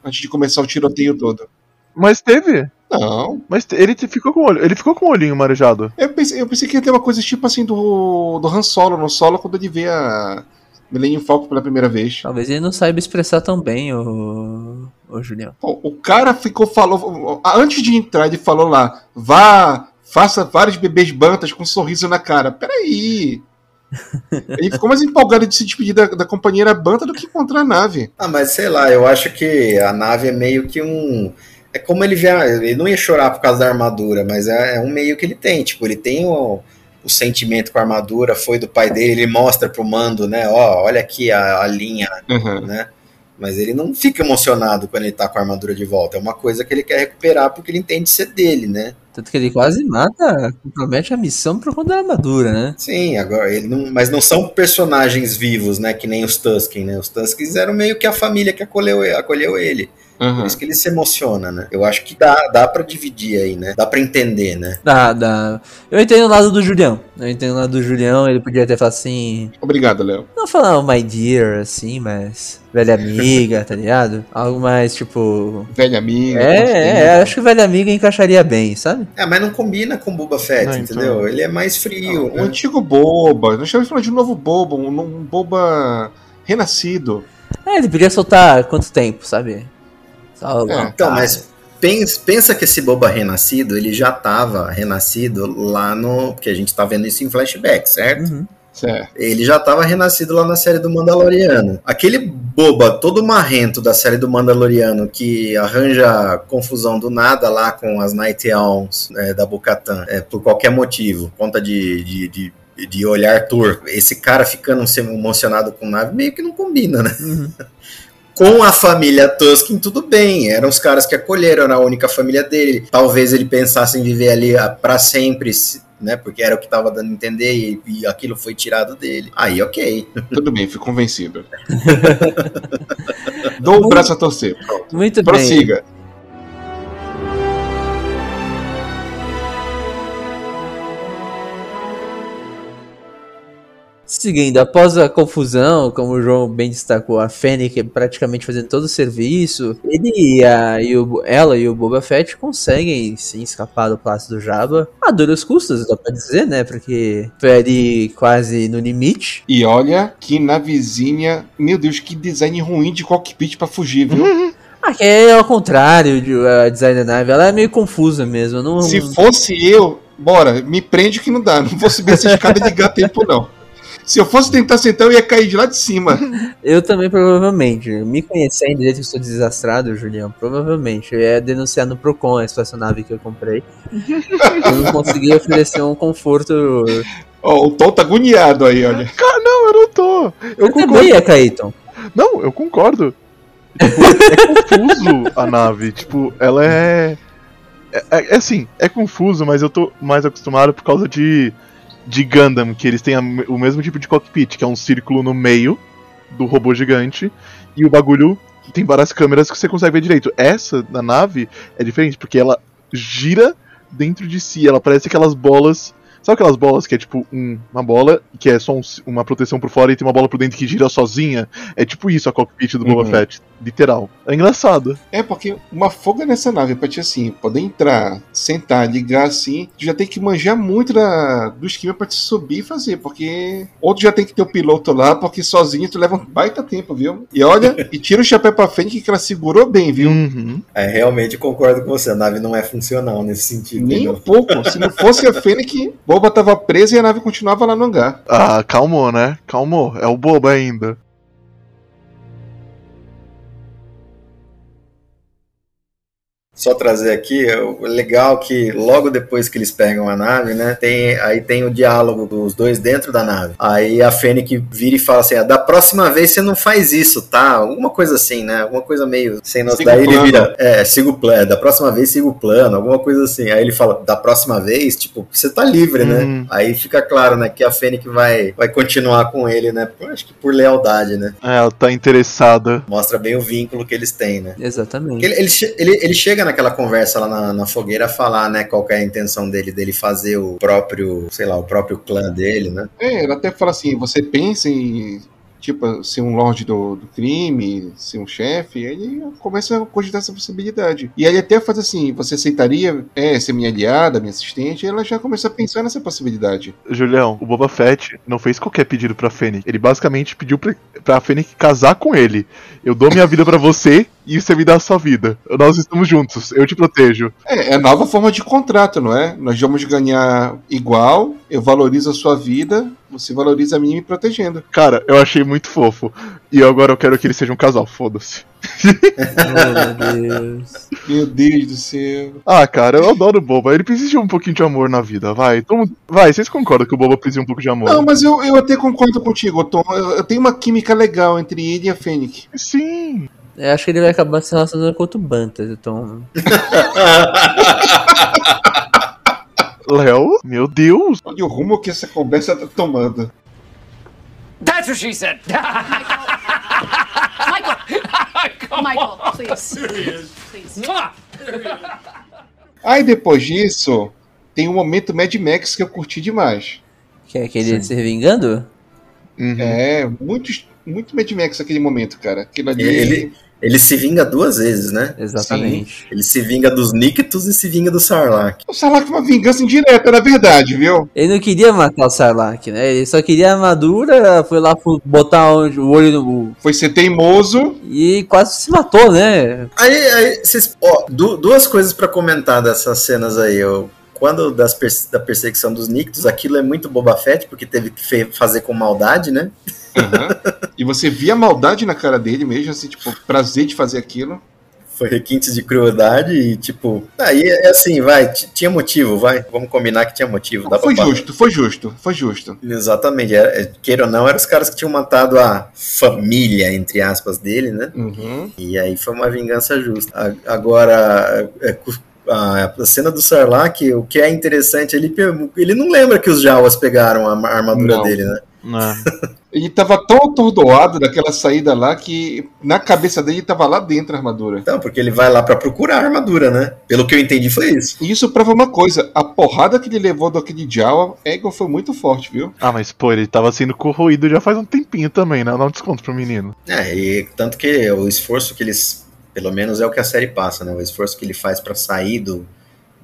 antes de começar o tiroteio todo. Mas teve. Não. Mas ele ficou com o olho. Ele ficou com o olhinho marejado. Eu pensei, eu pensei que ia ter uma coisa tipo assim do, do Han Solo, no Solo, quando ele vê a Millennium Falcon pela primeira vez. Talvez ele não saiba expressar tão bem, o, o Julião. Pô, o cara ficou, falou, antes de entrar, ele falou lá, vá, faça vários bebês bantas com um sorriso na cara. Peraí. Ele ficou mais empolgado de se despedir da, da companheira Banta do que encontrar a nave. Ah, mas sei lá, eu acho que a nave é meio que um. É como ele vê. Ele não ia chorar por causa da armadura, mas é, é um meio que ele tem. Tipo, ele tem o, o sentimento com a armadura, foi do pai dele, ele mostra pro mando, né? Ó, olha aqui a, a linha, né? Mas ele não fica emocionado quando ele tá com a armadura de volta. É uma coisa que ele quer recuperar porque ele entende ser dele, né? Tanto que ele quase mata, compromete a missão por conta da armadura, né? Sim, agora ele não, mas não são personagens vivos, né? Que nem os Tusken, né? Os Tuskens eram meio que a família que acolheu, acolheu ele. Por isso que ele se emociona, né? Eu acho que dá, dá para dividir aí, né? Dá para entender, né? Dá, dá. Eu entendo o lado do Julião. Eu entendo o lado do Julião, ele podia ter falado assim. Obrigado, Léo. Não falar oh, my dear, assim, mas. Velha amiga, tá ligado? Algo mais tipo. Velha amiga. É, é, acho que velha amiga encaixaria bem, sabe? É, mas não combina com Boba Fett, Não, então. entendeu? Ele é mais frio. O antigo boba. Nós estamos falando de um novo boba, um, um boba renascido. É, ele podia soltar quanto tempo, sabe? Só uma- Então, mas pensa, pensa que esse Boba renascido, ele já tava renascido lá no. Porque a gente tá vendo isso em flashback, certo? Uhum. Certo. Ele já tava renascido lá na série do Mandaloriano. Aquele boba todo marrento da série do Mandaloriano que arranja confusão do nada lá com as Night Owls é, da Bocatan, é, por qualquer motivo, conta de, de, de, de olhar torto. Esse cara ficando emocionado com nave meio que não combina, né? Com a família Tusken, tudo bem. Eram os caras que acolheram, era a única família dele. Talvez ele pensasse em viver ali ah, pra sempre, se- né? Porque era o que tava dando a entender e, e aquilo foi tirado dele. Aí, ok. Tudo bem, fui convencido. Dou o braço a torcer. Pronto. Muito bem. Prossiga. Seguindo, após a confusão, como o João bem destacou, a Fennec praticamente fazendo todo o serviço, ele e, a, e o, ela e o Boba Fett conseguem sim escapar do Palácio do Jabba a duras custas, dá pra dizer, né? Porque foi ali quase no limite. E olha que na vizinha, meu Deus, que design ruim de cockpit pra fugir, viu? Ah, que é ao contrário de a design da nave, ela é meio confusa mesmo. Não, Se fosse eu, bora, me prende que não dá. Não vou subir essa escada de ligar tempo, não. Se eu fosse tentar sentar, eu ia cair de lá de cima. Eu também, provavelmente. Me conhecendo, do jeito que eu estou desastrado, Julião, provavelmente. Eu ia denunciar no Procon essa espaçonave que eu comprei. eu não consegui oferecer um conforto. Ó, o Tom tá agoniado aí, olha. Cara, não, eu não tô. Eu, Eu concordo. também ia, Caíton. Não, eu concordo. Tipo, é confuso a nave. Tipo, ela é... é. É assim, é confuso, mas eu tô mais acostumado por causa de. De Gundam, que eles têm a- o mesmo tipo de cockpit, que é um círculo no meio do robô gigante, e o bagulho tem várias câmeras que você consegue ver direito. Essa da nave é diferente, porque ela gira dentro de si, ela parece aquelas bolas. Sabe aquelas bolas que é tipo um- uma bola que é só um- uma proteção por fora e tem uma bola por dentro que gira sozinha? É tipo isso a cockpit do Boba Uhum. Fett, literal. É engraçado. É, porque uma folga nessa nave, pra te assim, poder entrar, sentar, ligar assim, tu já tem que manjar muito da, do esquema pra te subir e fazer, porque outro já tem que ter o piloto lá, porque sozinho tu leva um baita tempo, viu? E olha, e tira o chapéu pra frente que ela segurou bem, viu? Uhum. É, realmente concordo com você. A nave não é funcional nesse sentido. Nem um pouco. Se não fosse a Fennec, Boba tava presa e a nave continuava lá no hangar. Ah, calmou, né? Calmou. É o Boba ainda. Só trazer aqui, é o legal que logo depois que eles pegam a nave, né, tem, aí tem o diálogo dos dois dentro da nave. Aí a Fennec vira e fala assim, ah, da próxima vez você não faz isso, tá? Alguma coisa assim, né? Alguma coisa meio sem o Daí ele vira, é, siga o plano, da próxima vez siga o plano, alguma coisa assim. Aí ele fala, da próxima vez, tipo, você tá livre, né? Uhum. Aí fica claro, né, que a Fennec vai, vai continuar com ele, né? Eu acho que por lealdade, né? É, ela tá interessada. Mostra bem o vínculo que eles têm, né? Exatamente. Ele, ele, ele, ele chega naquela conversa lá na, na fogueira falar, né, qual que é a intenção dele, dele fazer o próprio, sei lá, o próprio clã dele, né? É, ela até fala assim: você pensa em tipo, ser um lorde do, do crime, ser um chefe, ele começa a cogitar essa possibilidade. E ele até faz assim: você aceitaria é, ser minha aliada, minha assistente? E ela já começa a pensar nessa possibilidade. Julião, o Boba Fett não fez qualquer pedido pra Fennec. Ele basicamente pediu pra, pra Fennec casar com ele. Eu dou minha vida pra você e você me dá a sua vida. Nós estamos juntos, eu te protejo. É, é a nova forma de contrato, não é? Nós vamos ganhar igual, eu valorizo a sua vida, você valoriza a minha me protegendo. Cara, eu achei muito fofo. E agora eu quero que eles sejam um casal, foda-se. Oh, meu Deus. Meu Deus do céu. Ah, cara, eu adoro o Boba. Ele precisa de um pouquinho de amor na vida, vai. Todo mundo- Vai, vocês concordam que o Boba precisa de um pouco de amor? Não, mas eu, eu até concordo contigo, Tom. Eu, eu tenho uma química legal entre ele e a Fênix. Sim. Eu acho que ele vai acabar se relacionando com outro Bantas, então. Léo, meu Deus. Olha o rumo que essa conversa tá tomando. That's what she said. Michael! Michael, please. Please. Aí depois disso, tem um momento Mad Max que eu curti demais. Que é aquele se vingando? Uhum. É, muito, muito Mad Max aquele momento, cara. Aquilo ali. Ele, ele se vinga duas vezes, né? Exatamente. Ele se vinga dos Nictus e se vinga do Sarlacc. O Sarlacc foi uma vingança indireta, na verdade, viu? Ele não queria matar o Sarlacc, né? Ele só queria a armadura, foi lá botar o olho no. Foi ser teimoso. E quase se matou, né? Aí, aí vocês, ó, du- duas coisas pra comentar dessas cenas aí. Eu, quando das pers- da perseguição dos Nictus, aquilo é muito Boba Fett, porque teve que fazer com maldade, né? E você via a maldade na cara dele mesmo, assim, tipo, prazer de fazer aquilo. Foi requintes de crueldade e, tipo. Aí é assim, vai, tinha motivo, vai. Vamos combinar que tinha motivo. Dá Foi justo, foi justo, foi justo. Exatamente. Era, é, queira ou não, eram os caras que tinham matado a família, entre aspas, dele, né? Uhum. E aí foi uma vingança justa. Agora, é, a, cena do Sarlacc, o que é interessante, ele, ele não lembra que os Jawas pegaram a ma- armadura Não. dele, né? Ele tava tão atordoado daquela saída lá que na cabeça dele tava lá dentro a armadura. Então, porque ele vai lá pra procurar a armadura, né? Pelo que eu entendi foi isso. E isso prova uma coisa: a porrada que ele levou daquele Jawa, Egon foi muito forte, viu? Ah, mas pô, ele tava sendo corroído já faz um tempinho também, né? Dá um desconto pro menino. É, e tanto que o esforço que eles, pelo menos é o que a série passa, né? O esforço que ele faz pra sair do,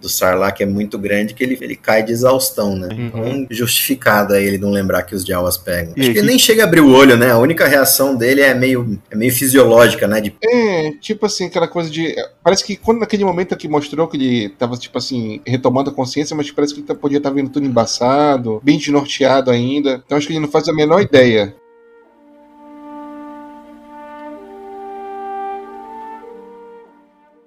do Sarlacc é muito grande que ele, ele cai de exaustão, né? Então, justificado aí ele não lembrar que os Jawas pegam. E Acho que ele nem chega a abrir o olho, né? A única reação dele é meio, é meio fisiológica, né? De É, tipo assim, aquela coisa de. Parece que quando naquele momento que mostrou que ele tava, tipo assim, retomando a consciência, mas parece que ele tá- podia estar vendo tudo embaçado, bem desnorteado ainda. Então acho que ele não faz a menor ideia.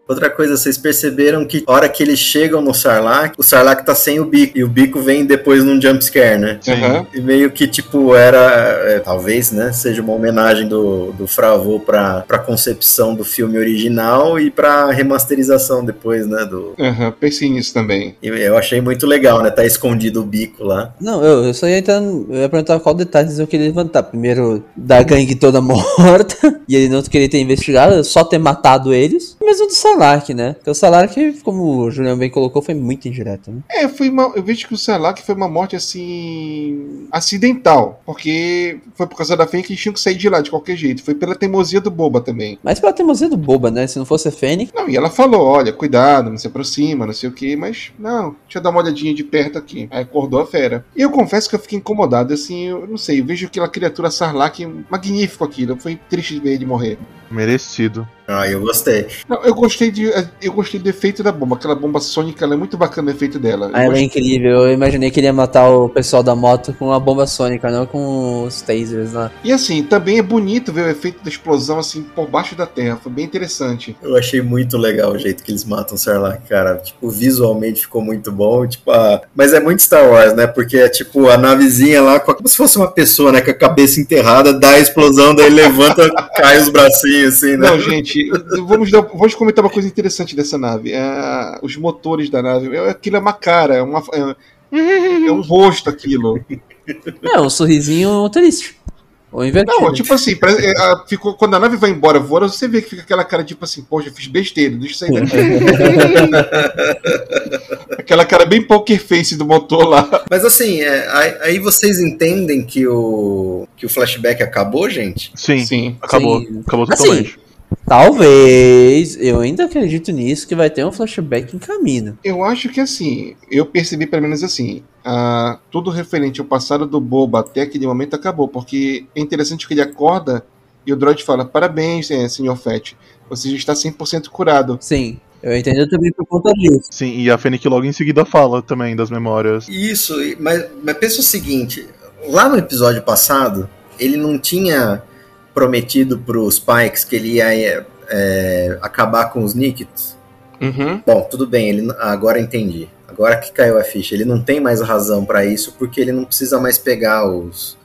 Outra coisa, vocês perceberam que a hora que eles chegam no Sarlacc, o Sarlacc tá sem o bico, e o bico vem depois num jumpscare, né? Aham. E meio que, tipo, era, é, talvez, né, seja uma homenagem do, do Fravô pra, pra concepção do filme original e pra remasterização depois, né, do... Aham, pensei nisso também. E Eu achei muito legal, né, tá escondido o bico lá. Não, eu, eu só ia entrar. Eu ia perguntar qual detalhes eu queria levantar. Primeiro, da gangue toda morta. E ele não queria ter investigado, só ter matado eles. Mesmo do Sarlacc, né? Porque o Sarlacc, como o Julião bem colocou, foi muito indireto, né? É, foi uma, eu vejo que o Sarlacc foi uma morte assim. acidental. Porque foi por causa da fênix que eles tinham que sair de lá de qualquer jeito. Foi pela teimosia do Boba também. Mas pela teimosia do boba, né? Se não fosse a Fênix. Não, e ela falou: olha, cuidado, não se aproxima, não sei o que, mas não, deixa eu dar uma olhadinha de perto aqui. Aí acordou a fera. E eu confesso que eu fiquei incomodado, assim, eu não sei, eu vejo aquela criatura Sarlacc magnífico aquilo. Foi triste de ver ele morrer. Merecido. Ah, eu gostei. Não, eu gostei de. Eu gostei do efeito da bomba. Aquela bomba sônica ela é muito bacana o efeito dela. Ah, ela é incrível. Eu imaginei que ele ia matar o pessoal da moto com uma bomba sônica, não com os tasers lá. E assim, também é bonito ver o efeito da explosão assim por baixo da terra. Foi bem interessante. Eu achei muito legal o jeito que eles matam o Sarlacc, cara. Tipo, visualmente ficou muito bom. Tipo, a... Mas é muito Star Wars, né? Porque é tipo a navezinha lá, com a- como se fosse uma pessoa, né? Com a cabeça enterrada, dá a explosão, daí levanta, cai os bracinhos, assim, né? Não, gente, vamos, dar- vamos comentar uma coisa interessante dessa nave. É, os motores da nave. É- Aquilo é uma cara, é, uma, é, é um rosto aquilo. É, um sorrisinho triste. Ou invertido. Não, tipo assim, parece- é, a- ficou, quando a nave vai embora voando, você vê que fica aquela cara tipo assim, poxa, eu fiz besteira, deixa eu sair daqui. aquela cara bem poker face do motor lá. Mas assim, é, aí, vocês entendem que o, que o flashback acabou, gente? Sim, Sim. acabou. Sim. Acabou Assim, totalmente. Talvez, eu ainda acredito nisso, que vai ter um flashback em caminho. Eu acho que assim, eu percebi pelo menos assim, ah, tudo referente ao passado do Boba até aquele momento acabou, porque é interessante que ele acorda e o droid fala: Parabéns, eh, senhor Fett, você já está 100% curado. Sim, eu entendo também por conta disso. Sim, e a Fennec logo em seguida fala também das memórias. Isso, mas, mas pensa o seguinte: lá no episódio passado, ele não tinha prometido pros Pikes que ele ia é, é, acabar com os Nikits? Uhum. Bom, tudo bem, ele agora entendi. Agora que caiu a ficha, ele não tem mais razão pra isso porque ele não precisa mais pegar os,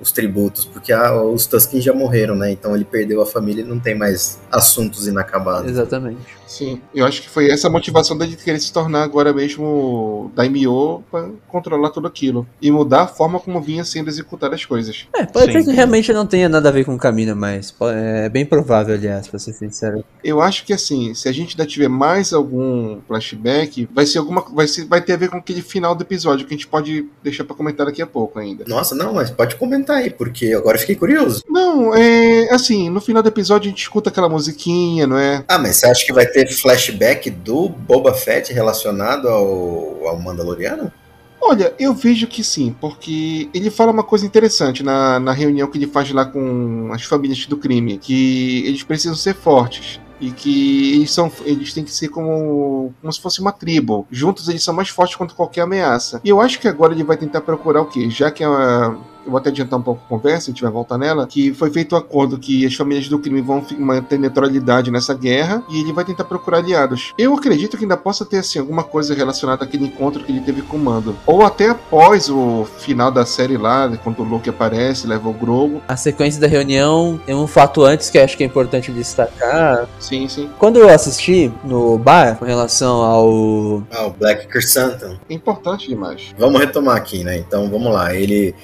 os tributos, porque ah, os Tusken já morreram, né? Então ele perdeu a família e não tem mais assuntos inacabados. Exatamente. Sim, eu acho que foi essa a motivação dele querer se tornar agora mesmo Daimyo para controlar tudo aquilo e mudar a forma como vinha sendo executadas as coisas. É, pode Sim. ser que realmente não tenha nada a ver com o caminho, mas é bem provável, aliás, pra ser sincero. Eu acho que assim, se a gente ainda tiver mais algum flashback, vai ser alguma vai ser vai ter a ver com aquele final do episódio que a gente pode deixar pra comentar daqui a pouco ainda. Nossa, não, mas pode comentar aí, porque agora eu fiquei curioso. Não, é assim, no final do episódio a gente escuta aquela musiquinha, não é? Ah, mas você acha que vai ter flashback do Boba Fett relacionado ao, ao Mandaloriano? Olha, eu vejo que sim, porque ele fala uma coisa interessante na, na reunião que ele faz lá com as famílias do crime, que eles precisam ser fortes. E que eles são. Eles têm que ser como, como se fosse uma tribo. Juntos eles são mais fortes contra qualquer ameaça. E eu acho que agora ele vai tentar procurar o quê? Já que a. Eu vou até adiantar um pouco a conversa, a gente vai voltar nela. Que foi feito o acordo que as famílias do crime vão manter neutralidade nessa guerra. E ele vai tentar procurar aliados. Eu acredito que ainda possa ter assim, alguma coisa relacionada àquele encontro que ele teve com o Mando. Ou até após o final da série lá, quando o Luke aparece, leva o Grogu. A sequência da reunião tem um fato antes que eu acho que é importante destacar. Sim, sim. Quando eu assisti no bar com relação ao. Ah, o Black Chrysanthemum. É importante demais. Vamos retomar aqui, né? Então vamos lá. Ele,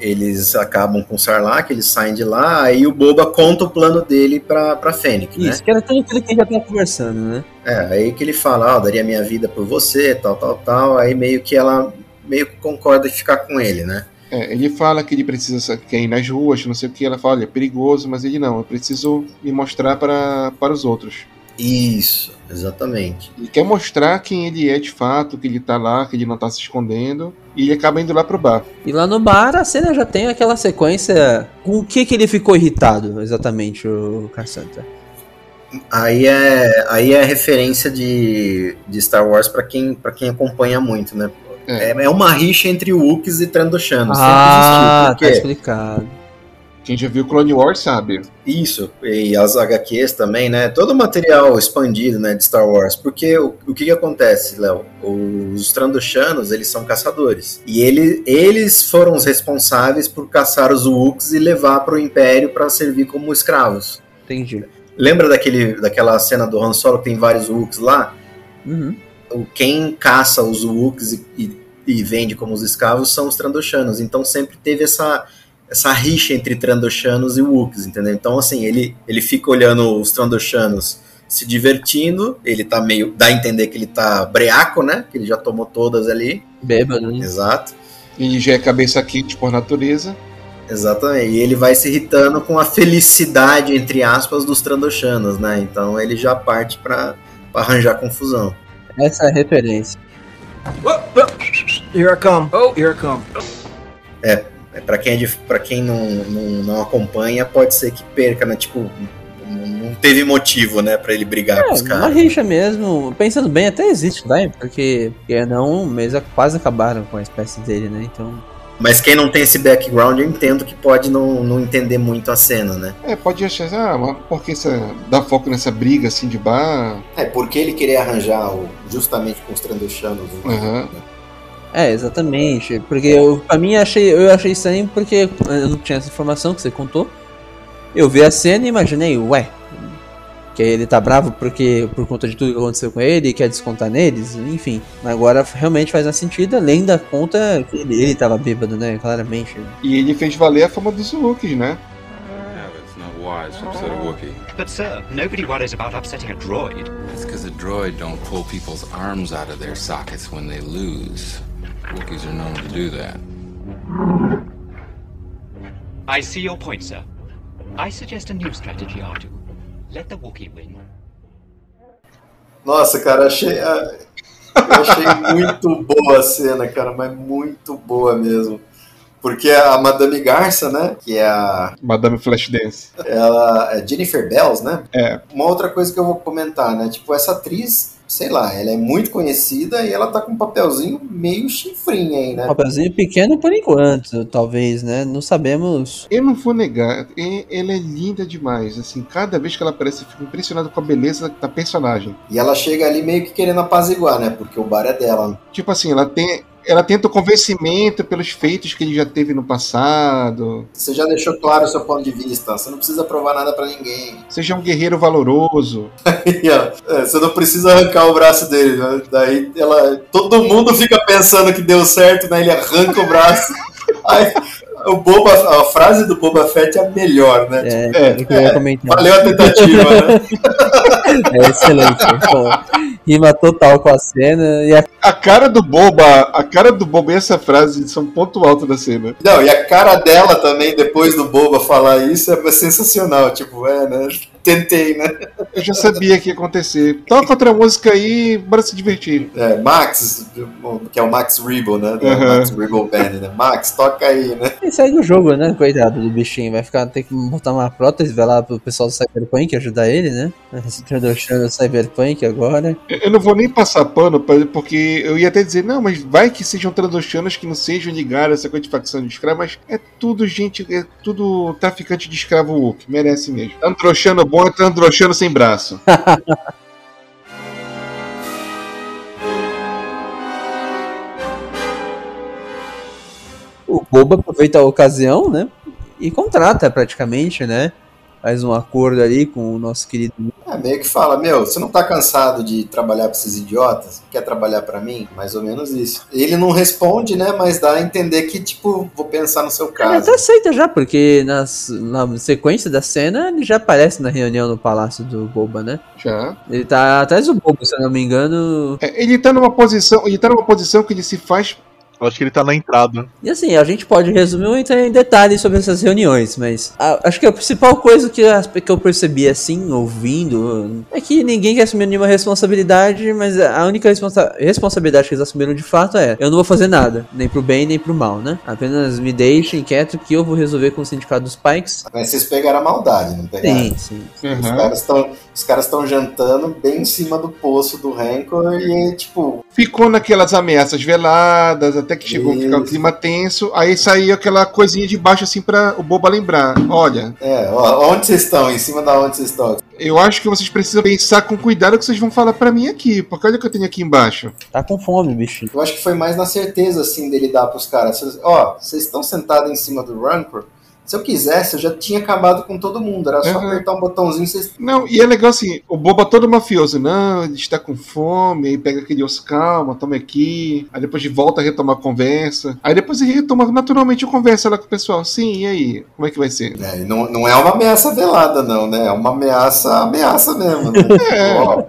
eles acabam com o Sarlacc, eles saem de lá, aí o Boba conta o plano dele pra, pra Fennec, né? Isso, que era tudo aquilo que já tava conversando, né? É, aí que ele fala, ó, daria minha vida por você, tal, tal, tal. Aí meio que ela meio que concorda em ficar com ele, né? É, ele fala que ele precisa sa- quer ir nas ruas, não sei o que. Ela fala, olha, é perigoso, mas ele não, eu preciso me mostrar para, para os outros. Isso, exatamente. Ele quer mostrar quem ele é de fato, que ele tá lá, que ele não tá se escondendo. E ele acaba indo lá pro bar. E lá no bar a cena já tem aquela sequência. Com o que que ele ficou irritado, exatamente, o Cassandra? Aí é, aí é referência de, de Star Wars pra quem, pra quem acompanha muito, né? É, é uma rixa entre Wookiees e Trandoshanos. Ah, sempre tá existiu. Explicado. Quem já viu Clone Wars sabe. Isso, e as HQs também, né? Todo o material expandido, né, de Star Wars. Porque o, o que que acontece, Léo? Os Trandoshanos, eles são caçadores. E ele, eles foram os responsáveis por caçar os Wookiees e levar para o Império para servir como escravos. Entendi. Lembra daquele, daquela cena do Han Solo que tem vários Wookiees lá? Uhum. O, quem caça os Wookiees e, e, e vende como os escravos são os Trandoshanos. Então sempre teve essa essa rixa entre Trandoshanos e Wookiees, entendeu? Então, assim, ele, ele fica olhando os Trandoshanos se divertindo, ele tá meio. dá a entender que ele tá breaco, né? Que ele já tomou todas ali. Bêbado, né? Exato. Ele já é cabeça quente por natureza. Exatamente. E ele vai se irritando com a felicidade, entre aspas, dos Trandoshanos, né? Então ele já parte pra, pra arranjar confusão. Essa é a referência. Here I come. Oh, here I come. É para quem, é de, quem não, não, não acompanha, pode ser que perca, né? Tipo, Não, teve motivo, né, pra ele brigar com os É, uma caras. rixa mesmo, pensando bem, até existe, vai, porque porque não, mas quase acabaram com a espécie dele, né? Então. Mas quem não tem esse background, eu entendo que pode não, não entender muito a cena, né? É, pode achar, ah, mas por que essa, dar foco nessa briga assim de bar? É, porque ele queria arranjar o, justamente com os Trandoshanos. um- Aham. É, exatamente. Porque eu, pra mim achei, eu achei estranho porque eu não tinha essa informação que você contou. Eu vi a cena e imaginei, ué. Que ele tá bravo porque por conta de tudo que aconteceu com ele e quer descontar neles, enfim. Agora realmente faz mais sentido, além da conta que ele, ele tava bêbado, né? Claramente. E ele fez valer a fama dos Wookiees, né? It's not wise to upset a Wookiee. But sir, nobody worries about upsetting a droid. It's because a droid don't pull people's arms out of their sockets when they lose. Wookiees are known to do that. I see your point, sir. I suggest a new strategy, R2. Let the Wookiee win. Nossa, cara, achei. ah, Eu achei muito boa a cena, cara, mas muito boa mesmo. Porque a Madame Garça, né? Que é a. Madame Flashdance. Ela é Jennifer Bells, né? É. Uma outra coisa que eu vou comentar, né? Tipo, essa atriz, sei lá, ela é muito conhecida e ela tá com um papelzinho meio chifrinho aí, né? Um papelzinho pequeno por enquanto, talvez, né? Não sabemos. Eu não vou negar, ela é linda demais. Assim, cada vez que ela aparece, eu fico impressionado com a beleza da personagem. E ela chega ali meio que querendo apaziguar, né? Porque o bar é dela. Tipo assim, ela tem. Ela tenta o convencimento pelos feitos que ele já teve no passado. Você já deixou claro o seu ponto de vista. Você não precisa provar nada pra ninguém. Seja um guerreiro valoroso. É, você não precisa arrancar o braço dele. né? Daí ela. Todo mundo fica pensando que deu certo, né? Ele arranca o braço. Aí, o Boba, a frase do Boba Fett é a melhor, né? É, Tipo, é, comentar. valeu a tentativa, né? É excelente. Pô, rima total com a cena e a A cara do Boba, a cara do Boba e essa frase são ponto alto da cena. Não, e a cara dela também, depois do Boba falar isso, é sensacional. Tipo, é, né? Tentei, né? Eu já sabia que ia acontecer. Toca outra música aí, bora se divertir. É, Max, que é o Max Rebo, né? Do Uhum. Max Rebo Band, né? Max, toca aí, né? E sai do jogo, né? Coitado do bichinho. Vai ficar, ter que botar uma prótese, vai lá pro pessoal do Cyberpunk ajudar ele, né? Introduzindo o Cyberpunk agora. Eu não vou nem passar pano, porque eu ia até dizer, não, mas vai que sejam trandoxianos que não sejam ligados a essa coisa de facção de escravo, mas é tudo gente, é tudo traficante de escravo Wook, merece mesmo. Androxano bom é Androxano sem braço. O Boba aproveita a ocasião, né? E contrata praticamente, né? Faz um acordo ali com o nosso querido. É, meio que fala, meu, você não tá cansado de trabalhar pra esses idiotas? Quer trabalhar pra mim? Mais ou menos isso. Ele não responde, né? Mas dá a entender que, tipo, vou pensar no seu Ele caso. até aceita já, porque nas, na sequência da cena ele já aparece na reunião no palácio do Boba, né? Já. Ele tá atrás do Boba, se eu não me engano. É, ele tá numa posição, ele tá numa posição que ele se faz Eu acho que ele tá na entrada. E assim, a gente pode resumir ou entrar em detalhes sobre essas reuniões, mas a- acho que a principal coisa que, as- que eu percebi assim, ouvindo, é que ninguém quer assumir nenhuma responsabilidade, mas a única responsa- responsabilidade que eles assumiram de fato é: eu não vou fazer nada, nem pro bem nem pro mal, né? Apenas me deixem quieto que eu vou resolver com o sindicato dos Pikes. Mas vocês pegaram a maldade, não pegaram? Sim, sim. Os caras estão os caras estão jantando bem em cima do poço do Rancor e, tipo, ficou naquelas ameaças veladas, até que chegou a ficar o clima tenso, aí saiu aquela coisinha de baixo assim pra o Boba lembrar. Olha, é, ó, onde vocês estão? Em cima da onde vocês estão? eu acho que vocês precisam pensar com cuidado o que vocês vão falar pra mim aqui, porque olha o que eu tenho aqui embaixo. Tá com fome, bichinho. Eu acho que foi mais na certeza, assim, dele dar pros caras. Ó, vocês estão sentados em cima do Rancor? Se eu quisesse, eu já tinha acabado com todo mundo. Era só Uhum. apertar um botãozinho e vocês. Não, e é legal assim, o Boba todo mafioso, não, ele está com fome, aí pega aquele osso, calma, toma aqui, aí depois de volta a retomar a conversa, aí depois ele retoma naturalmente a conversa lá com o pessoal, sim, e aí, como é que vai ser? É, não, não é uma ameaça velada, não, né? É uma ameaça, ameaça mesmo. Né? É. Ó,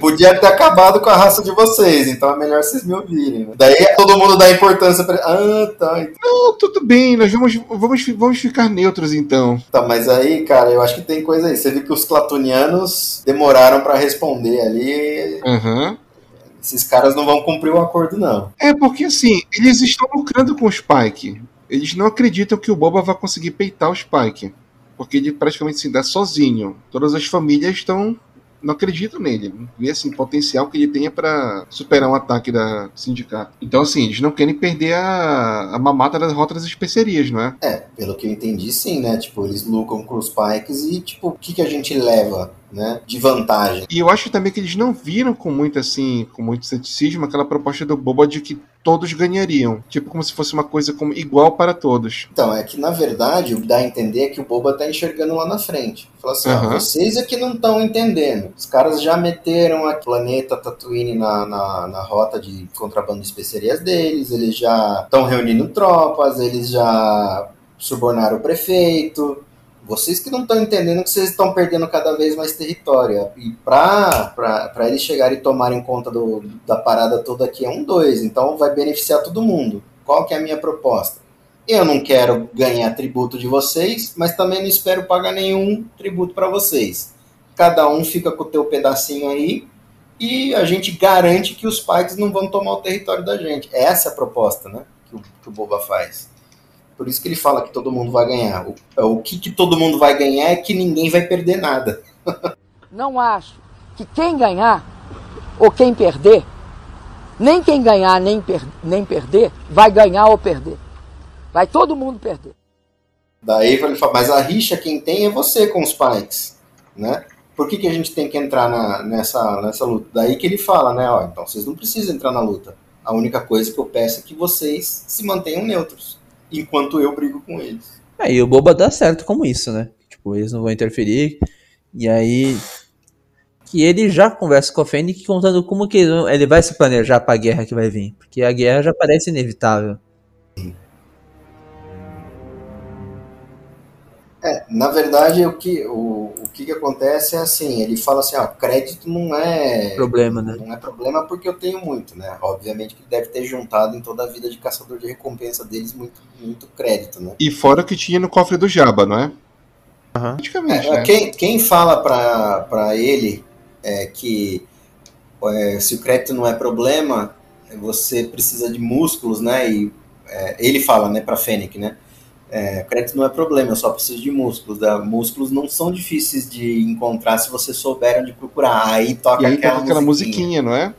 podia ter acabado com a raça de vocês, então é melhor vocês me ouvirem. Né? Daí todo mundo dá importância pra. Ah, tá. Não, tudo bem, nós vamos, vamos, vamos ficar neutros então. Tá, mas aí, cara, eu acho que tem coisa aí. Você viu que os clatonianos demoraram pra responder ali. Aham. Esses caras não vão cumprir o acordo, não. É porque assim, eles estão lucrando com o Spike. Eles não acreditam que o Boba vai conseguir peitar o Spike. Porque ele praticamente se dá sozinho. Todas as famílias estão não acreditam nele. Vê assim, potencial que ele tenha para superar um ataque da sindicato. Então, assim, eles não querem perder a, a mamata das rotas das especiarias, não é? É, pelo que eu entendi, sim, né? Tipo, eles lucram com os pikes e, tipo, o que, que a gente leva, né? De vantagem. E eu acho também que eles não viram com muito assim, com muito ceticismo aquela proposta do Boba de que todos ganhariam. Tipo, como se fosse uma coisa como igual para todos. Então, é que na verdade o que dá a entender é que o Boba tá enxergando lá na frente. Fala assim, ó, Aham. vocês é que não estão entendendo. Os caras já meteram a planeta Tatooine na, na, na rota de contrabando de especiarias deles, eles já estão reunindo tropas, eles já subornaram o prefeito. Vocês que não estão entendendo que vocês estão perdendo cada vez mais território. E pra eles chegarem e tomarem conta do, da parada toda aqui é um dois. Então vai beneficiar todo mundo. Qual que é a minha proposta? Eu não quero ganhar tributo de vocês, mas também não espero pagar nenhum tributo para vocês. Cada um fica com o teu pedacinho aí e a gente garante que os Pikes não vão tomar o território da gente. Essa é a proposta, né? Que o, que o Boba faz. Por isso que ele fala que todo mundo vai ganhar. O, o que, que todo mundo vai ganhar é que ninguém vai perder nada. Não acho que quem ganhar ou quem perder, nem quem ganhar nem, per nem perder, vai ganhar ou perder. Vai todo mundo perder. Daí ele fala, mas a rixa quem tem é você com os Pikes, né? Por que, que a gente tem que entrar na- nessa, nessa luta? Daí que ele fala, né? Ó, então vocês não precisam entrar na luta. A única coisa que eu peço é que vocês se mantenham neutros, enquanto eu brigo com eles. É, e o Boba dá certo como isso, né? Tipo, eles não vão interferir. E aí. Que ele já conversa com a Fennec contando como que ele vai se planejar pra guerra que vai vir. Porque a guerra já parece inevitável. É, na verdade, o que, o que, que acontece é assim, ele fala assim, ó, crédito não é Problema, né? não é problema porque eu tenho muito, né? Obviamente que ele deve ter juntado em toda a vida de caçador de recompensa deles muito, muito crédito, né? E fora o que tinha no cofre do Jabba, não é? Praticamente, É, né? quem, quem fala pra, pra ele é que é, se o crédito não é problema, você precisa de músculos, né? E é, ele fala, né, pra Fennec, né? É, crédito não é problema, eu só preciso de músculos. Tá? Músculos não são difíceis de encontrar se você souber onde procurar. Aí toca E aí aquela, toca aquela musiquinha. musiquinha, não é?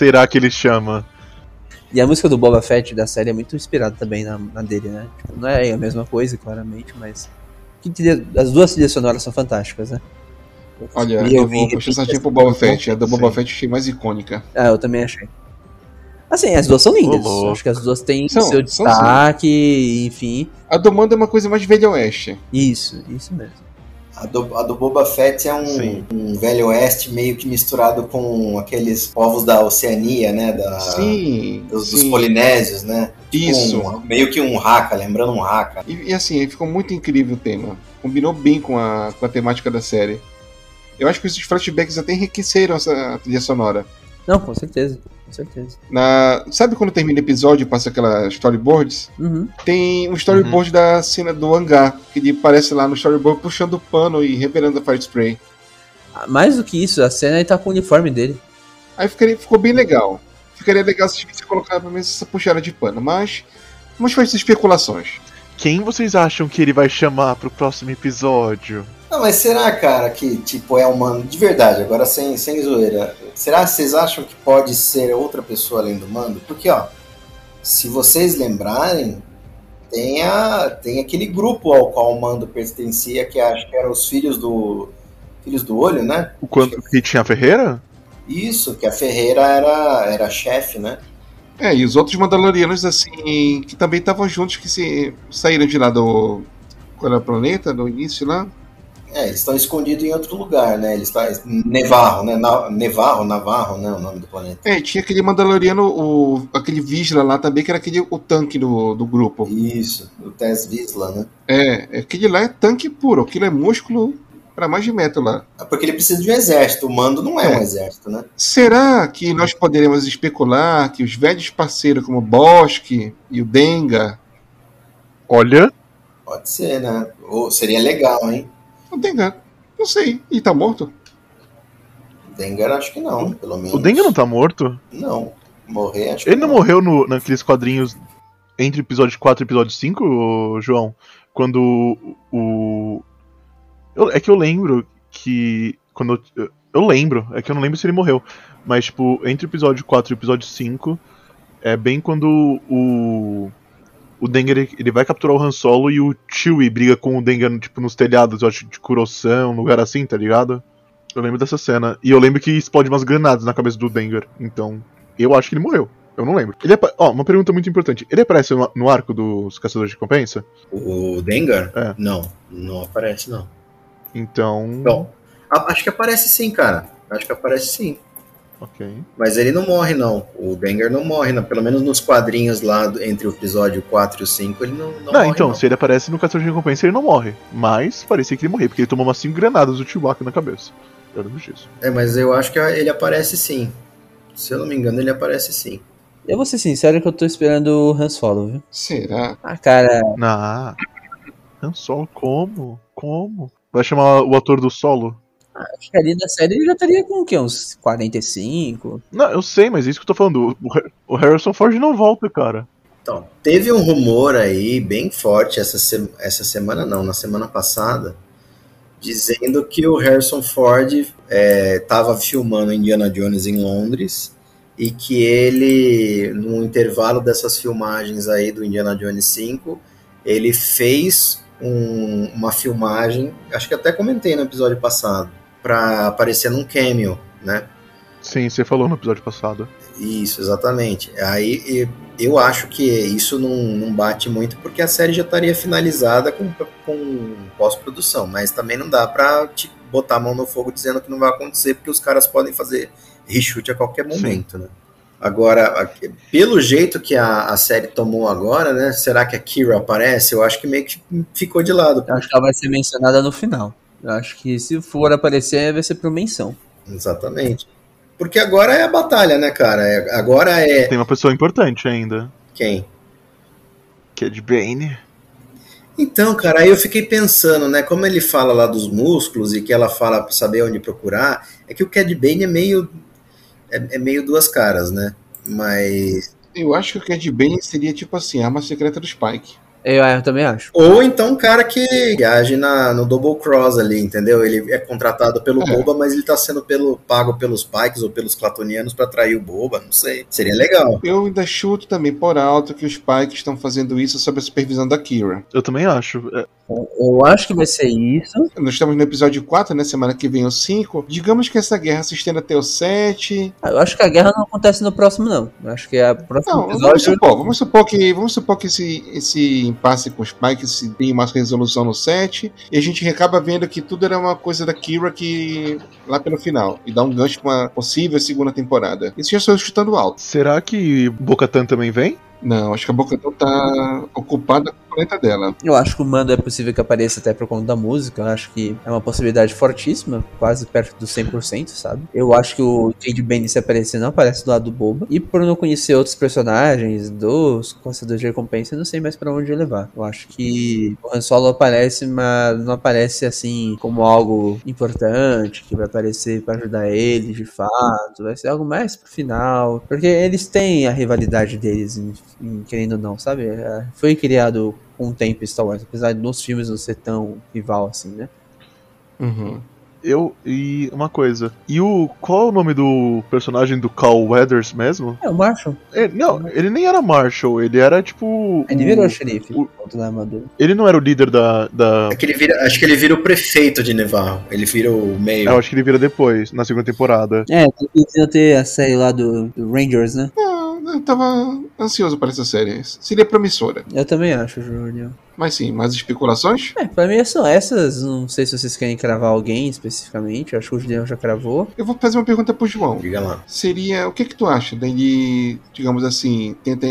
Será que ele chama? E a música do Boba Fett da série é muito inspirada também na, na dele, né? Tipo, não é a mesma coisa, claramente, mas. As duas trilhas sonoras são fantásticas, né? Olha, E eu, eu vi vou puxar essa pro Boba. Fett. A do Boba Sim. Fett eu achei mais icônica. Ah, eu também achei. Assim, as duas são lindas. Acho que as duas têm São, seu são destaque, enfim. A do Mando é uma coisa mais velho oeste. Isso, isso mesmo. A do, a do Boba Fett é um, um velho oeste meio que misturado com aqueles povos da Oceania, né? Da, Sim, dos, dos sim. polinésios, né? Isso. um- meio que um haka, lembrando um haka. E, e assim, ficou muito incrível o tema. Combinou bem com a, com a temática da série. Eu acho que esses flashbacks até enriqueceram essa trilha sonora. Não, com certeza, com certeza. Na, sabe quando termina o episódio e passa aquelas storyboards? Uhum. Tem um storyboard da cena do hangar, que ele aparece lá no storyboard puxando o pano e revelando a fire spray. Ah, Mais do que isso, a cena ele tá com o uniforme dele. Aí ficaria, ficou bem legal. Ficaria legal se você colocar pelo menos essa puxada de pano, mas vamos fazer especulações. Quem vocês acham que ele vai chamar pro próximo episódio? Não, mas será, cara, que tipo é humano de verdade, agora sem, sem zoeira? Será que vocês acham que pode ser outra pessoa além do mando? Porque, ó, se vocês lembrarem, tem, a, tem aquele grupo ao qual o mando pertencia, que acho que eram os filhos do. Filhos do olho, né? O quanto que tinha a Ferreira? Isso, que a Ferreira era, era chefe, né? É, e os outros Mandalorianos, assim, que também estavam juntos, que se saíram de lá do. Qual era o planeta? No início lá? É, eles estão escondidos em outro lugar, né? Eles estão. Nevarro, né? Na- Nevarro, Navarro, né? O nome do planeta. É, tinha aquele Mandaloriano, o, aquele Visla lá também, que era aquele, o tanque do, do grupo. Isso, o Tess Visla, né? É, aquele lá é tanque puro, aquilo é músculo pra mais de metro lá. É Porque ele precisa de um exército. O mando não é, um É. exército, né? Será que nós poderemos especular que os velhos parceiros como o Bosque e o Denga. Olha. Pode ser, né? Ou seria legal, hein? O Denga, não sei, ele tá morto? Dengar acho que não, pelo menos. O Denga não tá morto? Não. Morrer, acho Ele que não morreu no, naqueles quadrinhos entre episódio 4 e episódio 5, ô, João? Quando o. o- eu- é que eu lembro que. Quando eu, eu lembro, é que eu não lembro se ele morreu. Mas, tipo, entre o episódio 4 e o episódio 5, é bem quando o. O Dengar ele, ele vai capturar o Han Solo e o Chewie briga com o Dengar, tipo, nos telhados, eu acho, de Kurosan, um lugar assim, tá ligado? Eu lembro dessa cena. E eu lembro que explode umas granadas na cabeça do Dengar. Então, eu acho que ele morreu. Eu não lembro. Ele Ó, uma pergunta muito importante. Ele aparece no, no arco dos Caçadores de Recompensa? O Dengar? É. Não, não aparece, não. Então. Bom, acho que aparece sim, cara. Acho que aparece sim. Ok. Mas ele não morre, não. O Dengar não morre, não. Pelo menos nos quadrinhos lá do- entre o episódio 4 e o 5, ele não, não, Não, morre. então, não. se ele aparece no Caçador de Recompensa, ele não morre. Mas parecia que ele morria, porque ele tomou umas 5 granadas do Chewbacca na cabeça. Eu lembro disso. É, mas eu acho que ele aparece sim. Se eu não me engano, ele aparece sim. Eu vou ser sincero que eu tô esperando o Han Solo, viu? Será? Ah, cara, Ah. Han Solo, como? Como? Vai chamar o ator do solo? Acho que ali na série ele já estaria com o quê? Uns 45? Não, eu sei, mas é isso que eu tô falando. O, Har- o Harrison Ford não volta, cara. Então, teve um rumor aí bem forte essa, se- essa semana, não, na semana passada, dizendo que o Harrison Ford estava filmando Indiana Jones em Londres e que ele, no intervalo dessas filmagens aí do Indiana Jones 5, ele fez um- uma filmagem, acho que até comentei no episódio passado, para aparecer num cameo, né? Sim, você falou no episódio passado. Isso, exatamente. Aí eu acho que isso não, não bate muito porque a série já estaria finalizada com, com pós-produção, mas também não dá pra te botar a mão no fogo dizendo que não vai acontecer porque os caras podem fazer reshoot a qualquer momento, né? Agora, pelo jeito que a, a série tomou agora, né? Será que a Kira aparece? Eu acho que meio que ficou de lado. Eu acho que ela vai ser mencionada no final. Eu acho que se for aparecer, vai ser por menção. Exatamente. Porque agora é a batalha, né, cara? É- agora é. Tem uma pessoa importante ainda. Quem? Cad Bane. Então, cara, aí eu fiquei pensando, né? Como ele fala lá dos músculos e que ela fala pra saber onde procurar, é que o Cad Bane é meio. É, é meio duas caras, né? Mas. Eu acho que o Cad Bane seria tipo assim, a arma secreta do Spike. Eu, eu também acho. Ou então um cara que age na, no double cross ali, entendeu? Ele é contratado pelo É. Boba, mas ele tá sendo pelo, pago pelos Pikes ou pelos Clatonianos pra atrair o Boba, não sei. Seria legal. Eu ainda chuto também por alto que os Spikes estão fazendo isso sob a supervisão da Kira. Eu também acho. É, Eu acho que vai ser isso. Nós estamos no episódio 4, né? Semana que vem o 5. Digamos que essa guerra se estenda até o 7. Ah, Eu acho que a guerra não acontece no próximo, não. Eu acho que a próxima Não, vamos episódio. supor, vamos supor que, vamos supor que esse, esse impasse com os Spikes se tem uma resolução no 7. E a gente acaba vendo que tudo era uma coisa da Kira que. lá pelo final. E dá um gancho pra uma possível segunda temporada. Isso já estou chutando alto. Será que Bocatan também vem? Não, acho que a Boca tá ocupada com o planeta dela. Eu acho que o Mando é possível que apareça até por conta da música. Eu acho que é uma possibilidade fortíssima, quase perto do 100%, sabe? Eu acho que o Cade Bane, se aparecer, não aparece do lado do Boba. E por não conhecer outros personagens dos Caçadores de Recompensa, eu não sei mais pra onde levar. Eu acho que o Han Solo aparece, mas não aparece assim como algo importante, que vai aparecer pra ajudar ele de fato. Vai ser algo mais pro final. Porque eles têm a rivalidade deles, em- querendo ou não, sabe? É, Foi criado com o tempo Star Wars, apesar de nos filmes não ser tão rival assim, né? Uhum. Eu. E uma coisa. E o. Qual é o nome do personagem do Carl Weathers mesmo? É, o Marshall. É, não, ele nem era Marshall, ele era tipo. Ele o- virou xerife, o- da armadura. Ele não era o líder da. da... É que ele vira, acho que ele vira o prefeito de Nevarro. Ele vira o meio. Eu acho que ele vira depois, na segunda temporada. É, tem que ter a série lá do, do Rangers, né? Não, Eu tava ansioso para essa série. Seria promissora. Eu também acho, Júnior. Mas sim, mais especulações? É, pra mim são essas. Não sei se vocês querem cravar alguém especificamente. Acho que o Julião já cravou. Eu vou fazer uma pergunta pro João. Diga lá. Seria, o que que tu acha dele, digamos assim, tentar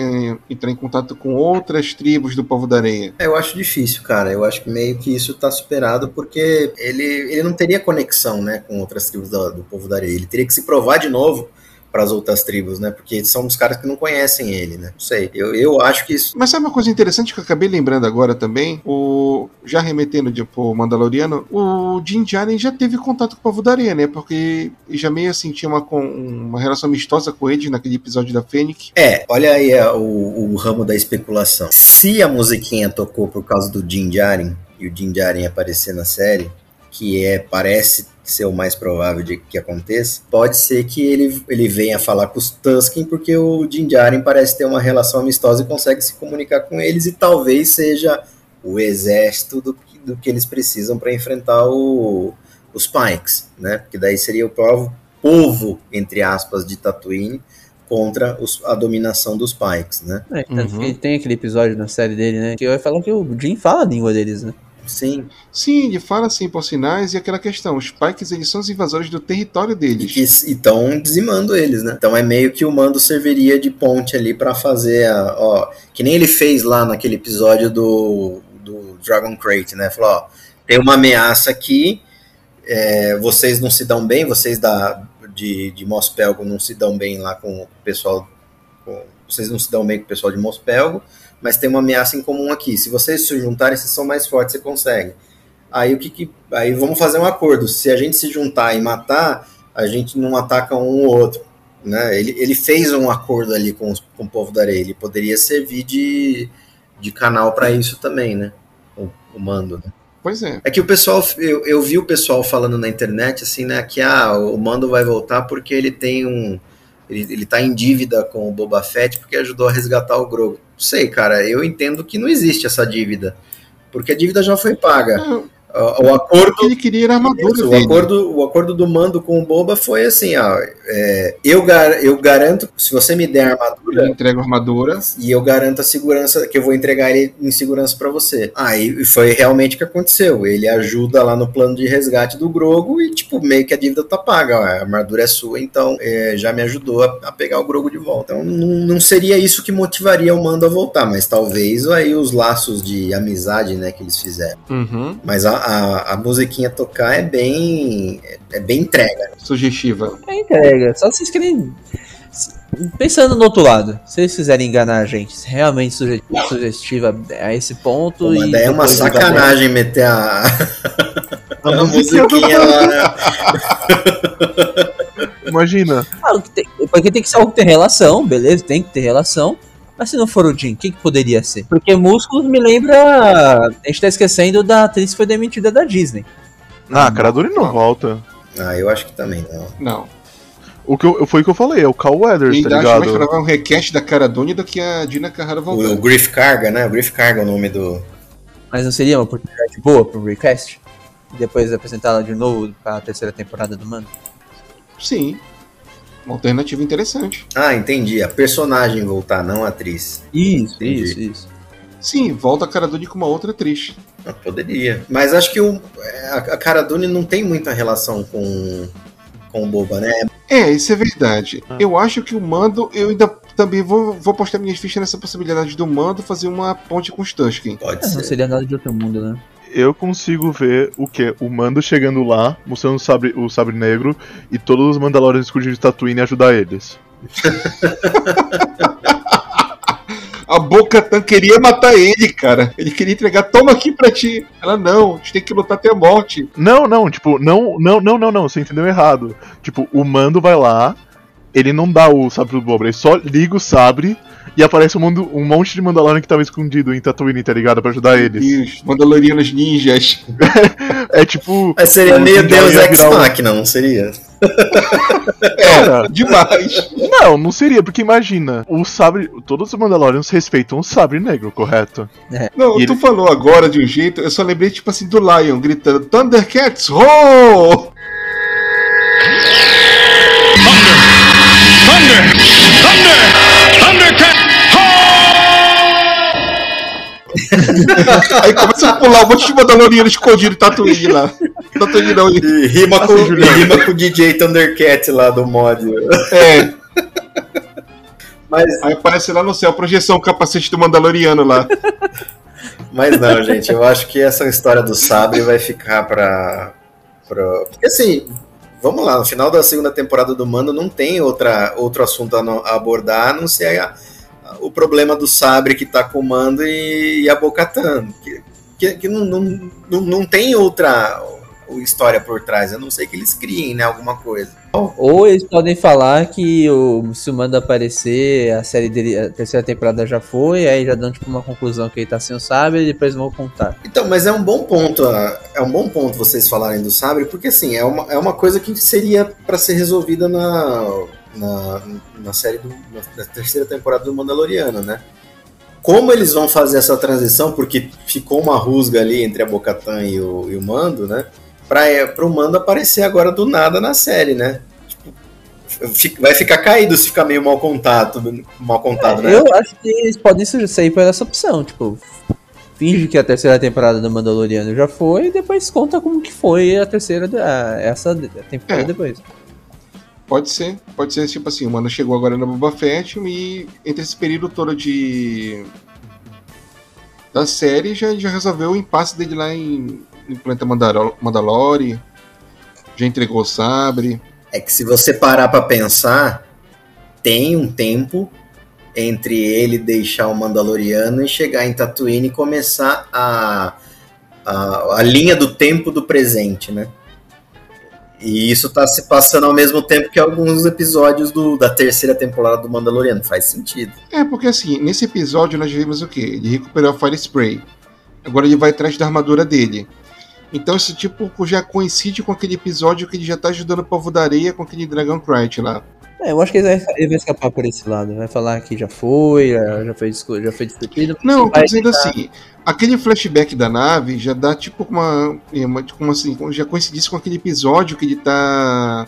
entrar em contato com outras tribos do povo da areia? É, Eu acho difícil, cara. Eu acho que meio que isso tá superado porque ele, ele não teria conexão, né, com outras tribos do, do povo da areia. Ele teria que se provar de novo para as outras tribos, né? Porque são os caras que não conhecem ele, né? Não sei. Eu, eu acho que isso. Mas sabe uma coisa interessante que eu acabei lembrando agora também? O já remetendo de, pro Mandaloriano, o Din Djarin já teve contato com o povo da areia, né? Porque ele já meio assim tinha uma, uma relação amistosa com eles naquele episódio da Fênix. É, olha aí é, o, o ramo da especulação. Se a musiquinha tocou por causa do Din Djarin e o Din Djarin aparecer na série, que é parece ser o mais provável de que aconteça, pode ser que ele, ele venha falar com os Tusken porque o Din Djarin parece ter uma relação amistosa e consegue se comunicar com eles e talvez seja o exército do, que- do que eles precisam para enfrentar o, os Pikes, né? Porque daí seria o povo, povo entre aspas de Tatooine contra os- a dominação dos Pikes, né? É, tanto que tem aquele episódio na série dele, né? Que vai falar que o Jim fala a língua deles, né? Sim. Sim, ele fala assim por sinais e aquela questão, os Pikes eles são os invasores do território deles. E estão dizimando eles, né? Então é meio que o mando serviria de ponte ali pra fazer a. Ó, que nem ele fez lá naquele episódio do, do Dragon Crate, né? Falou: ó, tem uma ameaça aqui, é, vocês não se dão bem, vocês da, de, de Mospelgo não se dão bem lá com o pessoal. com- vocês não se dão bem com o pessoal de Mospelgo, mas tem uma ameaça em comum aqui. Se vocês se juntarem, vocês são mais fortes, você consegue. Aí o que, que aí vamos fazer um acordo. Se a gente se juntar e matar, a gente não ataca um ou outro, né? Ele, ele fez um acordo ali com, os- com o povo da areia. Ele poderia servir de, de canal para isso também, né? O, o mando. Né? Pois é. É que o pessoal, eu, eu vi o pessoal falando na internet assim, né? Que ah, o mando vai voltar porque ele tem um ele, ele tá em dívida com o Boba Fett porque ajudou a resgatar o Grogu. Não sei, cara, eu entendo que não existe essa dívida. Porque a dívida já foi paga. O- O acordo. Ele queria era a armadura o, acordo, o acordo do mando com o Boba foi assim: ó, é, eu, gar, eu garanto, se você me der a armadura. Eu entrego armadura. E eu garanto a segurança, que eu vou entregar ele em segurança para você. Aí foi realmente o que aconteceu. Ele ajuda lá no plano de resgate do Grogo e, tipo, meio que a dívida tá paga. ó, a armadura é sua, então é, já me ajudou a, a pegar o Grogo de volta. Então não, não seria isso que motivaria o mando a voltar, mas talvez aí os laços de amizade, né, que eles fizeram. Uhum. Mas a, a, a musiquinha tocar é bem. é- é bem entrega. Sugestiva. É entrega. Só se vocês querem. Pensando no outro lado, se eles quiserem enganar a gente, se realmente suge- sugestiva a esse ponto. Pô, mas e daí é uma sacanagem meter a. A a musiquinha lá, né? Imagina. Ah, tem- porque tem que ser algo que tem relação, beleza? Tem que ter relação. Mas se não for o Jim, quem que poderia ser? Porque Músculos me lembra. A gente tá esquecendo da atriz que foi demitida da Disney. Ah, a Cara não volta. Ah, eu acho que também não. Não. O que eu, foi o que eu falei, é o Cal Eu Weathers, tá ainda acho mais ligado? provável um request da Cara Dune do que a Dina Carrara O, voltando. o Griff Carga, né? O Griff Carga é o nome do. Mas não seria uma oportunidade boa pro? E depois apresentá-la de novo pra terceira temporada do Mano? Sim. Uma alternativa interessante. Ah, entendi. A personagem voltar, não a atriz. Isso, Entendi. isso, isso. Sim, volta a Cara Dune com uma outra atriz. Ah, Poderia. Mas acho que o, a, a Cara Dune não tem muita relação com, com o Boba, né? É, isso é verdade. Eu acho que o Mando, eu ainda também vou, vou postar minhas fichas nessa possibilidade do Mando fazer uma ponte com os Tusken. Pode É, não seria nada de outro mundo, né? Eu consigo ver o que? O Mando chegando lá, mostrando o sabre, o sabre negro, e todos os Mandalorians escondidos de Tatooine ajudar eles. A Boca Tan queria matar ele, cara. Ele queria entregar, toma aqui pra ti. Ela, não, a gente tem que lutar até a morte. Não, não, tipo, não, não, não, não, não, você entendeu errado. Tipo, o Mando vai lá, ele não dá o sabre pro Boba, ele só liga o sabre e aparece um, mundo, um monte de Mandalorian que tava escondido em Tatooine, tá ligado? Pra ajudar eles. Os Mandalorianos ninjas. É tipo. Mas seria o meio Deus Ex um- Machina, não seria? Cara, demais. Não, não seria, porque imagina, o sabre. Todos os Mandalorians respeitam o sabre negro, correto? Não, E tu ele- falou agora de um jeito, eu só lembrei, tipo assim, do Lion gritando Thundercats, ho! Aí começa a pular um monte de Mandaloriano escondido em Tatooine lá. Tatooine não, E rima com, e rima com o DJ Thundercat lá do mod. É. Mas, Aí aparece lá no céu, projeção, capacete do Mandaloriano lá. mas não, gente, eu acho que essa história do sabre vai ficar pra. pra... Porque assim, vamos lá, no final da segunda temporada do Mando não tem outra, outro assunto a, no- a abordar, a não ser a- a- o problema do sabre que tá com o Mando e, e a Bocatan. Que, que, que não, não, não, não tem outra história por trás, a não ser que eles criem, né, alguma coisa. Ou eles podem falar que o, se o Mando aparecer, a série dele, a terceira temporada já foi, aí já dão tipo uma conclusão que ele tá sem o sabre e depois vão contar. Então, mas é um bom ponto, é um bom ponto vocês falarem do sabre, porque assim, é uma, é uma coisa que seria para ser resolvida na, na, na série do, na terceira temporada do Mandaloriano, né? Como eles vão fazer essa transição, porque ficou uma rusga ali entre a Bocatan e o, e o Mando, né? Para o Mando aparecer agora do nada na série, né? Tipo, vai ficar caído se ficar meio mal contato, mal contado, né? Eu acho que eles podem sair por essa opção, tipo, finge que a terceira temporada do Mandaloriano já foi e depois conta como que foi a terceira, a- essa temporada É. depois. Pode ser, pode ser tipo assim, o mano chegou agora no Boba Fett e entre esse período todo de da série já, já resolveu o impasse dele lá em, em Planeta Mandalor Mandalore, já entregou o sabre. É que se você parar pra pensar, tem um tempo entre ele deixar o Mandaloriano e chegar em Tatooine e começar a, a, a linha do tempo do presente, né? E isso tá se passando ao mesmo tempo que alguns episódios do, da terceira temporada do Mandaloriano. Faz sentido. É, porque assim, nesse episódio nós vimos o quê? Ele recuperou a Fire Spray. Agora ele vai atrás da armadura dele. Então isso tipo já coincide com aquele episódio que ele já tá ajudando o povo da areia com aquele Dragon Knight lá. É, eu acho que ele vai, ele vai escapar por esse lado, vai falar que já foi, já já foi, já foi discutido. Não, eu tô dizendo tentar- assim, aquele flashback da nave já dá tipo uma, é, uma como assim, como já coincidisse com aquele episódio que ele tá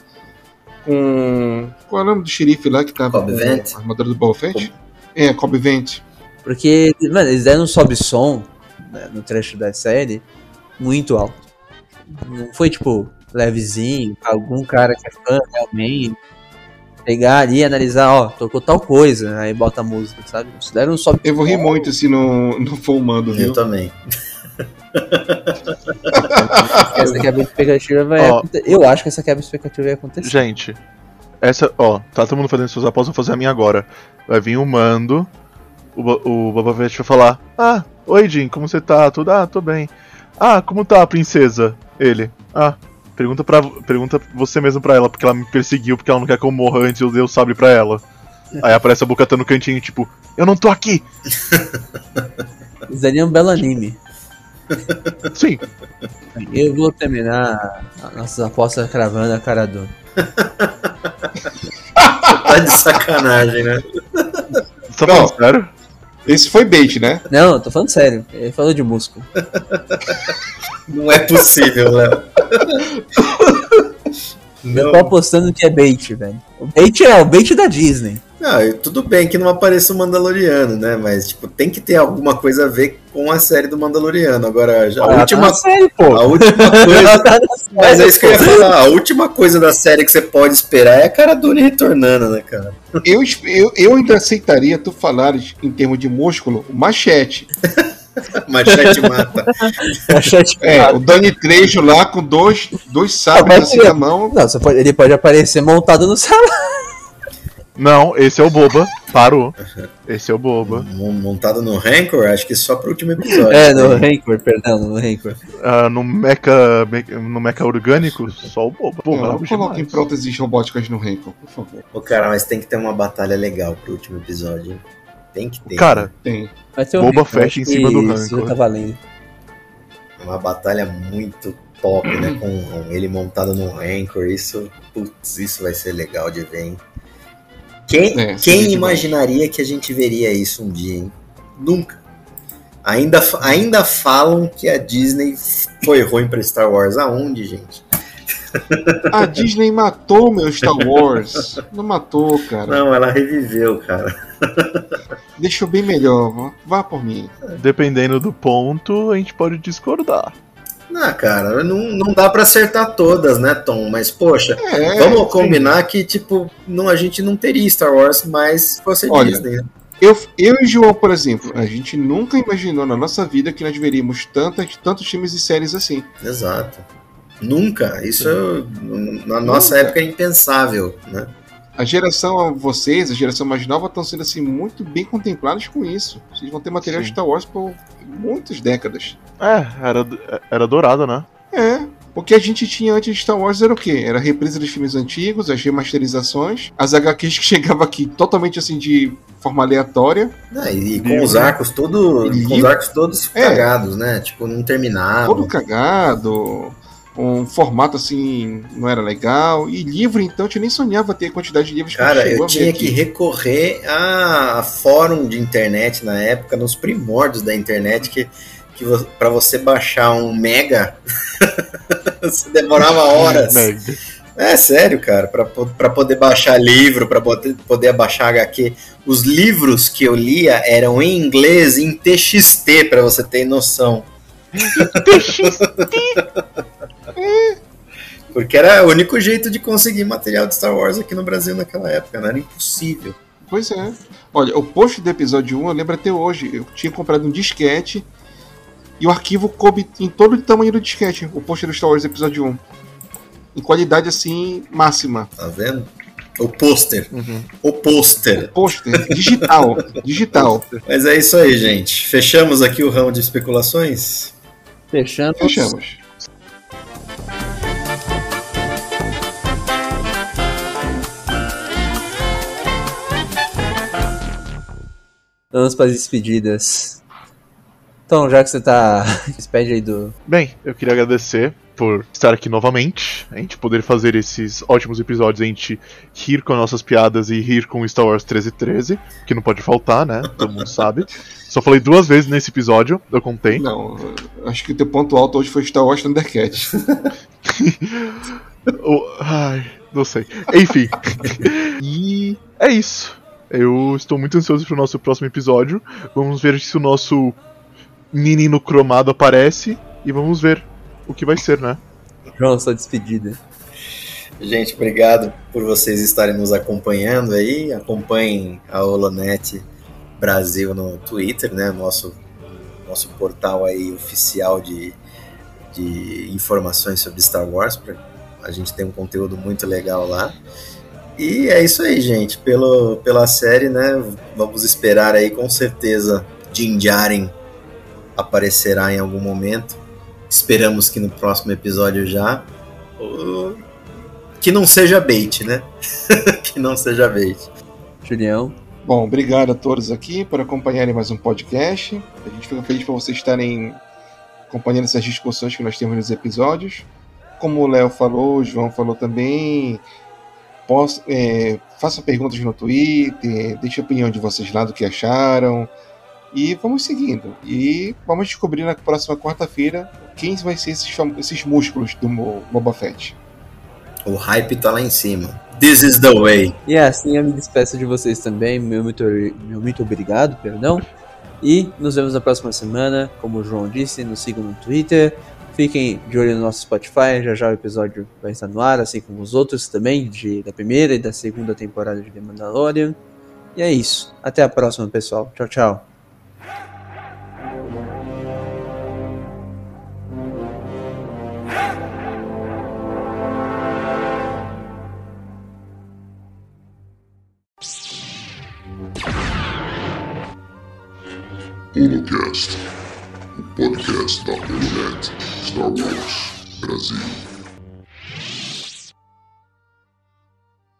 com qual é o nome do xerife lá que tava Cobb com Vanth. a armadura do Boba Fett? É, Cobb Vent. Porque, mano, eles deram um sobe-som né, no trecho da série muito alto. Não foi tipo levezinho, pra algum cara que é fã realmente pegar ali e analisar, ó, tocou tal coisa, aí bota a música, sabe? Eles deram um sobe Eu vou rir muito se não, não for o mando, viu? Eu também. Essa quebra de expectativa vai Ó. acontecer. Eu acho que essa quebra de expectativa vai acontecer. Gente, essa, ó, tá todo mundo fazendo seus apostas, vou fazer a minha agora. Vai vir o mando, o, o Boba Fett vai falar: Ah, oi Jim, como você tá? Tudo? Ah, tô bem. Ah, como tá a princesa? Ele: Ah, pergunta, pra, pergunta você mesmo pra ela, porque ela me perseguiu, porque ela não quer que eu morra antes de eu dei o sabre pra ela. Aí aparece a Bocatan no cantinho, tipo, eu não tô aqui! Isso daí é um belo anime. Sim. Eu vou terminar as nossas apostas cravando a cara do. Tá de sacanagem, né? Tá falando sério? Esse foi bait, né? Não, eu tô falando sério. Ele falou de músculo. Não é possível, Léo. Eu tô apostando que é bait, velho. O bait é o bait da Disney. Não, e tudo bem que não apareça o Mandaloriano, né? Mas, tipo, tem que ter alguma coisa a ver com a série do Mandaloriano. Agora, já, a Ela tá última. na série, pô. A última coisa. tá série, Mas é isso que eu ia falar. A última coisa da série que você pode esperar é a cara Dune retornando, né, cara? Eu, eu, eu ainda aceitaria tu falares em termos de músculo, o machete. Machete mata. Machete É, mata. o Dani Trejo lá com dois, dois Ah, sabres assim na mão. Não, você pode- ele pode aparecer montado no salão. Não, esse é o Boba. Parou. Esse é o Boba. Mon- Montado no Rancor, acho que só pro último episódio. É, no né? Rancor, perdão, no Rancor. Ah, no mecha, me- no mecha orgânico, só o Boba. Pô, Não, brabo coloquem demais. próteses robóticas no Renko, por favor. Ô, cara, mas tem que ter uma batalha legal pro último episódio, hein? Tem que ter. Cara, Tem. Vai ter o Boba Rancor, acho em cima do isso Rancor. tá valendo. Uma batalha muito top, né? Com ele montado no Rancor. Isso, putz, isso vai ser legal de ver, hein? Quem, É, quem imaginaria que a gente veria isso um dia, hein? Nunca. Ainda, ainda falam que a Disney foi ruim pra Star Wars. Aonde, gente? A Disney matou meu Star Wars. Não matou, cara. Não, ela reviveu, cara. Deixou bem melhor. Vá por mim. Dependendo do ponto, a gente pode discordar. Não, cara, não, não dá pra acertar todas, né, Tom? Mas, poxa, É, vamos sim. combinar que, tipo, não, a gente não teria Star Wars mais se fosse Olha, Disney. né? Eu, eu e João, por exemplo, a gente nunca imaginou na nossa vida que nós veríamos tantas, tantos filmes e séries assim. Exato. Nunca. Isso na nossa época é impensável, né? A geração, vocês, a geração mais nova, estão sendo assim muito bem contemplados com isso. Vocês vão ter material de Sim. Star Wars por muitas décadas. É, era, era dourado, né? É. O que a gente tinha antes de Star Wars era o quê? Era a represa dos filmes antigos, as remasterizações, as HQs que chegavam aqui totalmente assim de forma aleatória. Ah, e, com os arcos todo, E com os arcos todos É. cagados, né? Tipo, não terminavam. todo cagado, um formato assim não era legal. E livro, então, eu nem sonhava ter a quantidade de livros que Cara, gente chegou eu tinha aqui. que recorrer a fórum de internet na época, nos primórdios da internet, que, que pra você baixar um mega, você demorava horas. É sério, cara, pra poder baixar livro, pra poder, poder baixar HQ. Os livros que eu lia eram em inglês, em TXT, pra você ter noção. Porque era o único jeito de conseguir material de Star Wars aqui no Brasil naquela época, não era impossível. Pois é. Olha, o post do episódio 1, eu lembro até hoje, eu tinha comprado um disquete e o arquivo coube em todo o tamanho do disquete, o post do Star Wars episódio 1. Em qualidade assim, máxima. Tá vendo? O pôster. O pôster. Pôster, digital. digital. Mas é isso aí, gente. Fechamos aqui o ramo de especulações? Fechamos. Fechamos. Vamos para as despedidas. Então, já que você tá. Despede aí do. Bem, eu queria agradecer por estar aqui novamente, a gente poder fazer esses ótimos episódios, a gente rir com nossas piadas e rir com Star Wars 1313, que não pode faltar, né? Todo mundo sabe. Só falei duas vezes nesse episódio, eu contei. Não, acho que o teu ponto alto hoje foi Star Wars Thundercat. O- Ai, não sei. Enfim. e é isso. Eu estou muito ansioso pro nosso próximo episódio. Vamos ver se o nosso menino cromado aparece e vamos ver o que vai ser, né? João, sua despedida. Gente, obrigado por vocês estarem nos acompanhando aí. Acompanhem a Holonet Brasil no Twitter, né? Nosso, nosso portal aí oficial de, de informações sobre Star Wars. Pra, a gente tem um conteúdo muito legal lá. E é isso aí, gente. Pelo, pela série, né? Vamos esperar aí com certeza Din Djarin aparecerá em algum momento. Esperamos que no próximo episódio já. Que não seja bait, né? que não seja bait. Julião. Bom, obrigado a todos aqui por acompanharem mais um podcast. A gente fica feliz por vocês estarem acompanhando essas discussões que nós temos nos episódios. Como o Léo falou, o João falou também, posso, é, façam perguntas no Twitter, deixem a opinião de vocês lá do que acharam. E vamos seguindo. E vamos descobrir na próxima quarta-feira quem vai ser esses, esses músculos do Boba Fett. O hype tá lá em cima. This is the way. E assim eu me despeço de vocês também. Meu muito, meu muito obrigado, perdão. E nos vemos na próxima semana. Como o João disse, nos sigam no Twitter. Fiquem de olho no nosso Spotify. Já já o episódio vai estar no ar, assim como os outros também, de, da primeira e da segunda temporada de The Mandalorian. E é isso. Até a próxima, pessoal. Tchau, tchau. Holocast, o podcast da Holonet Star Wars Brasil.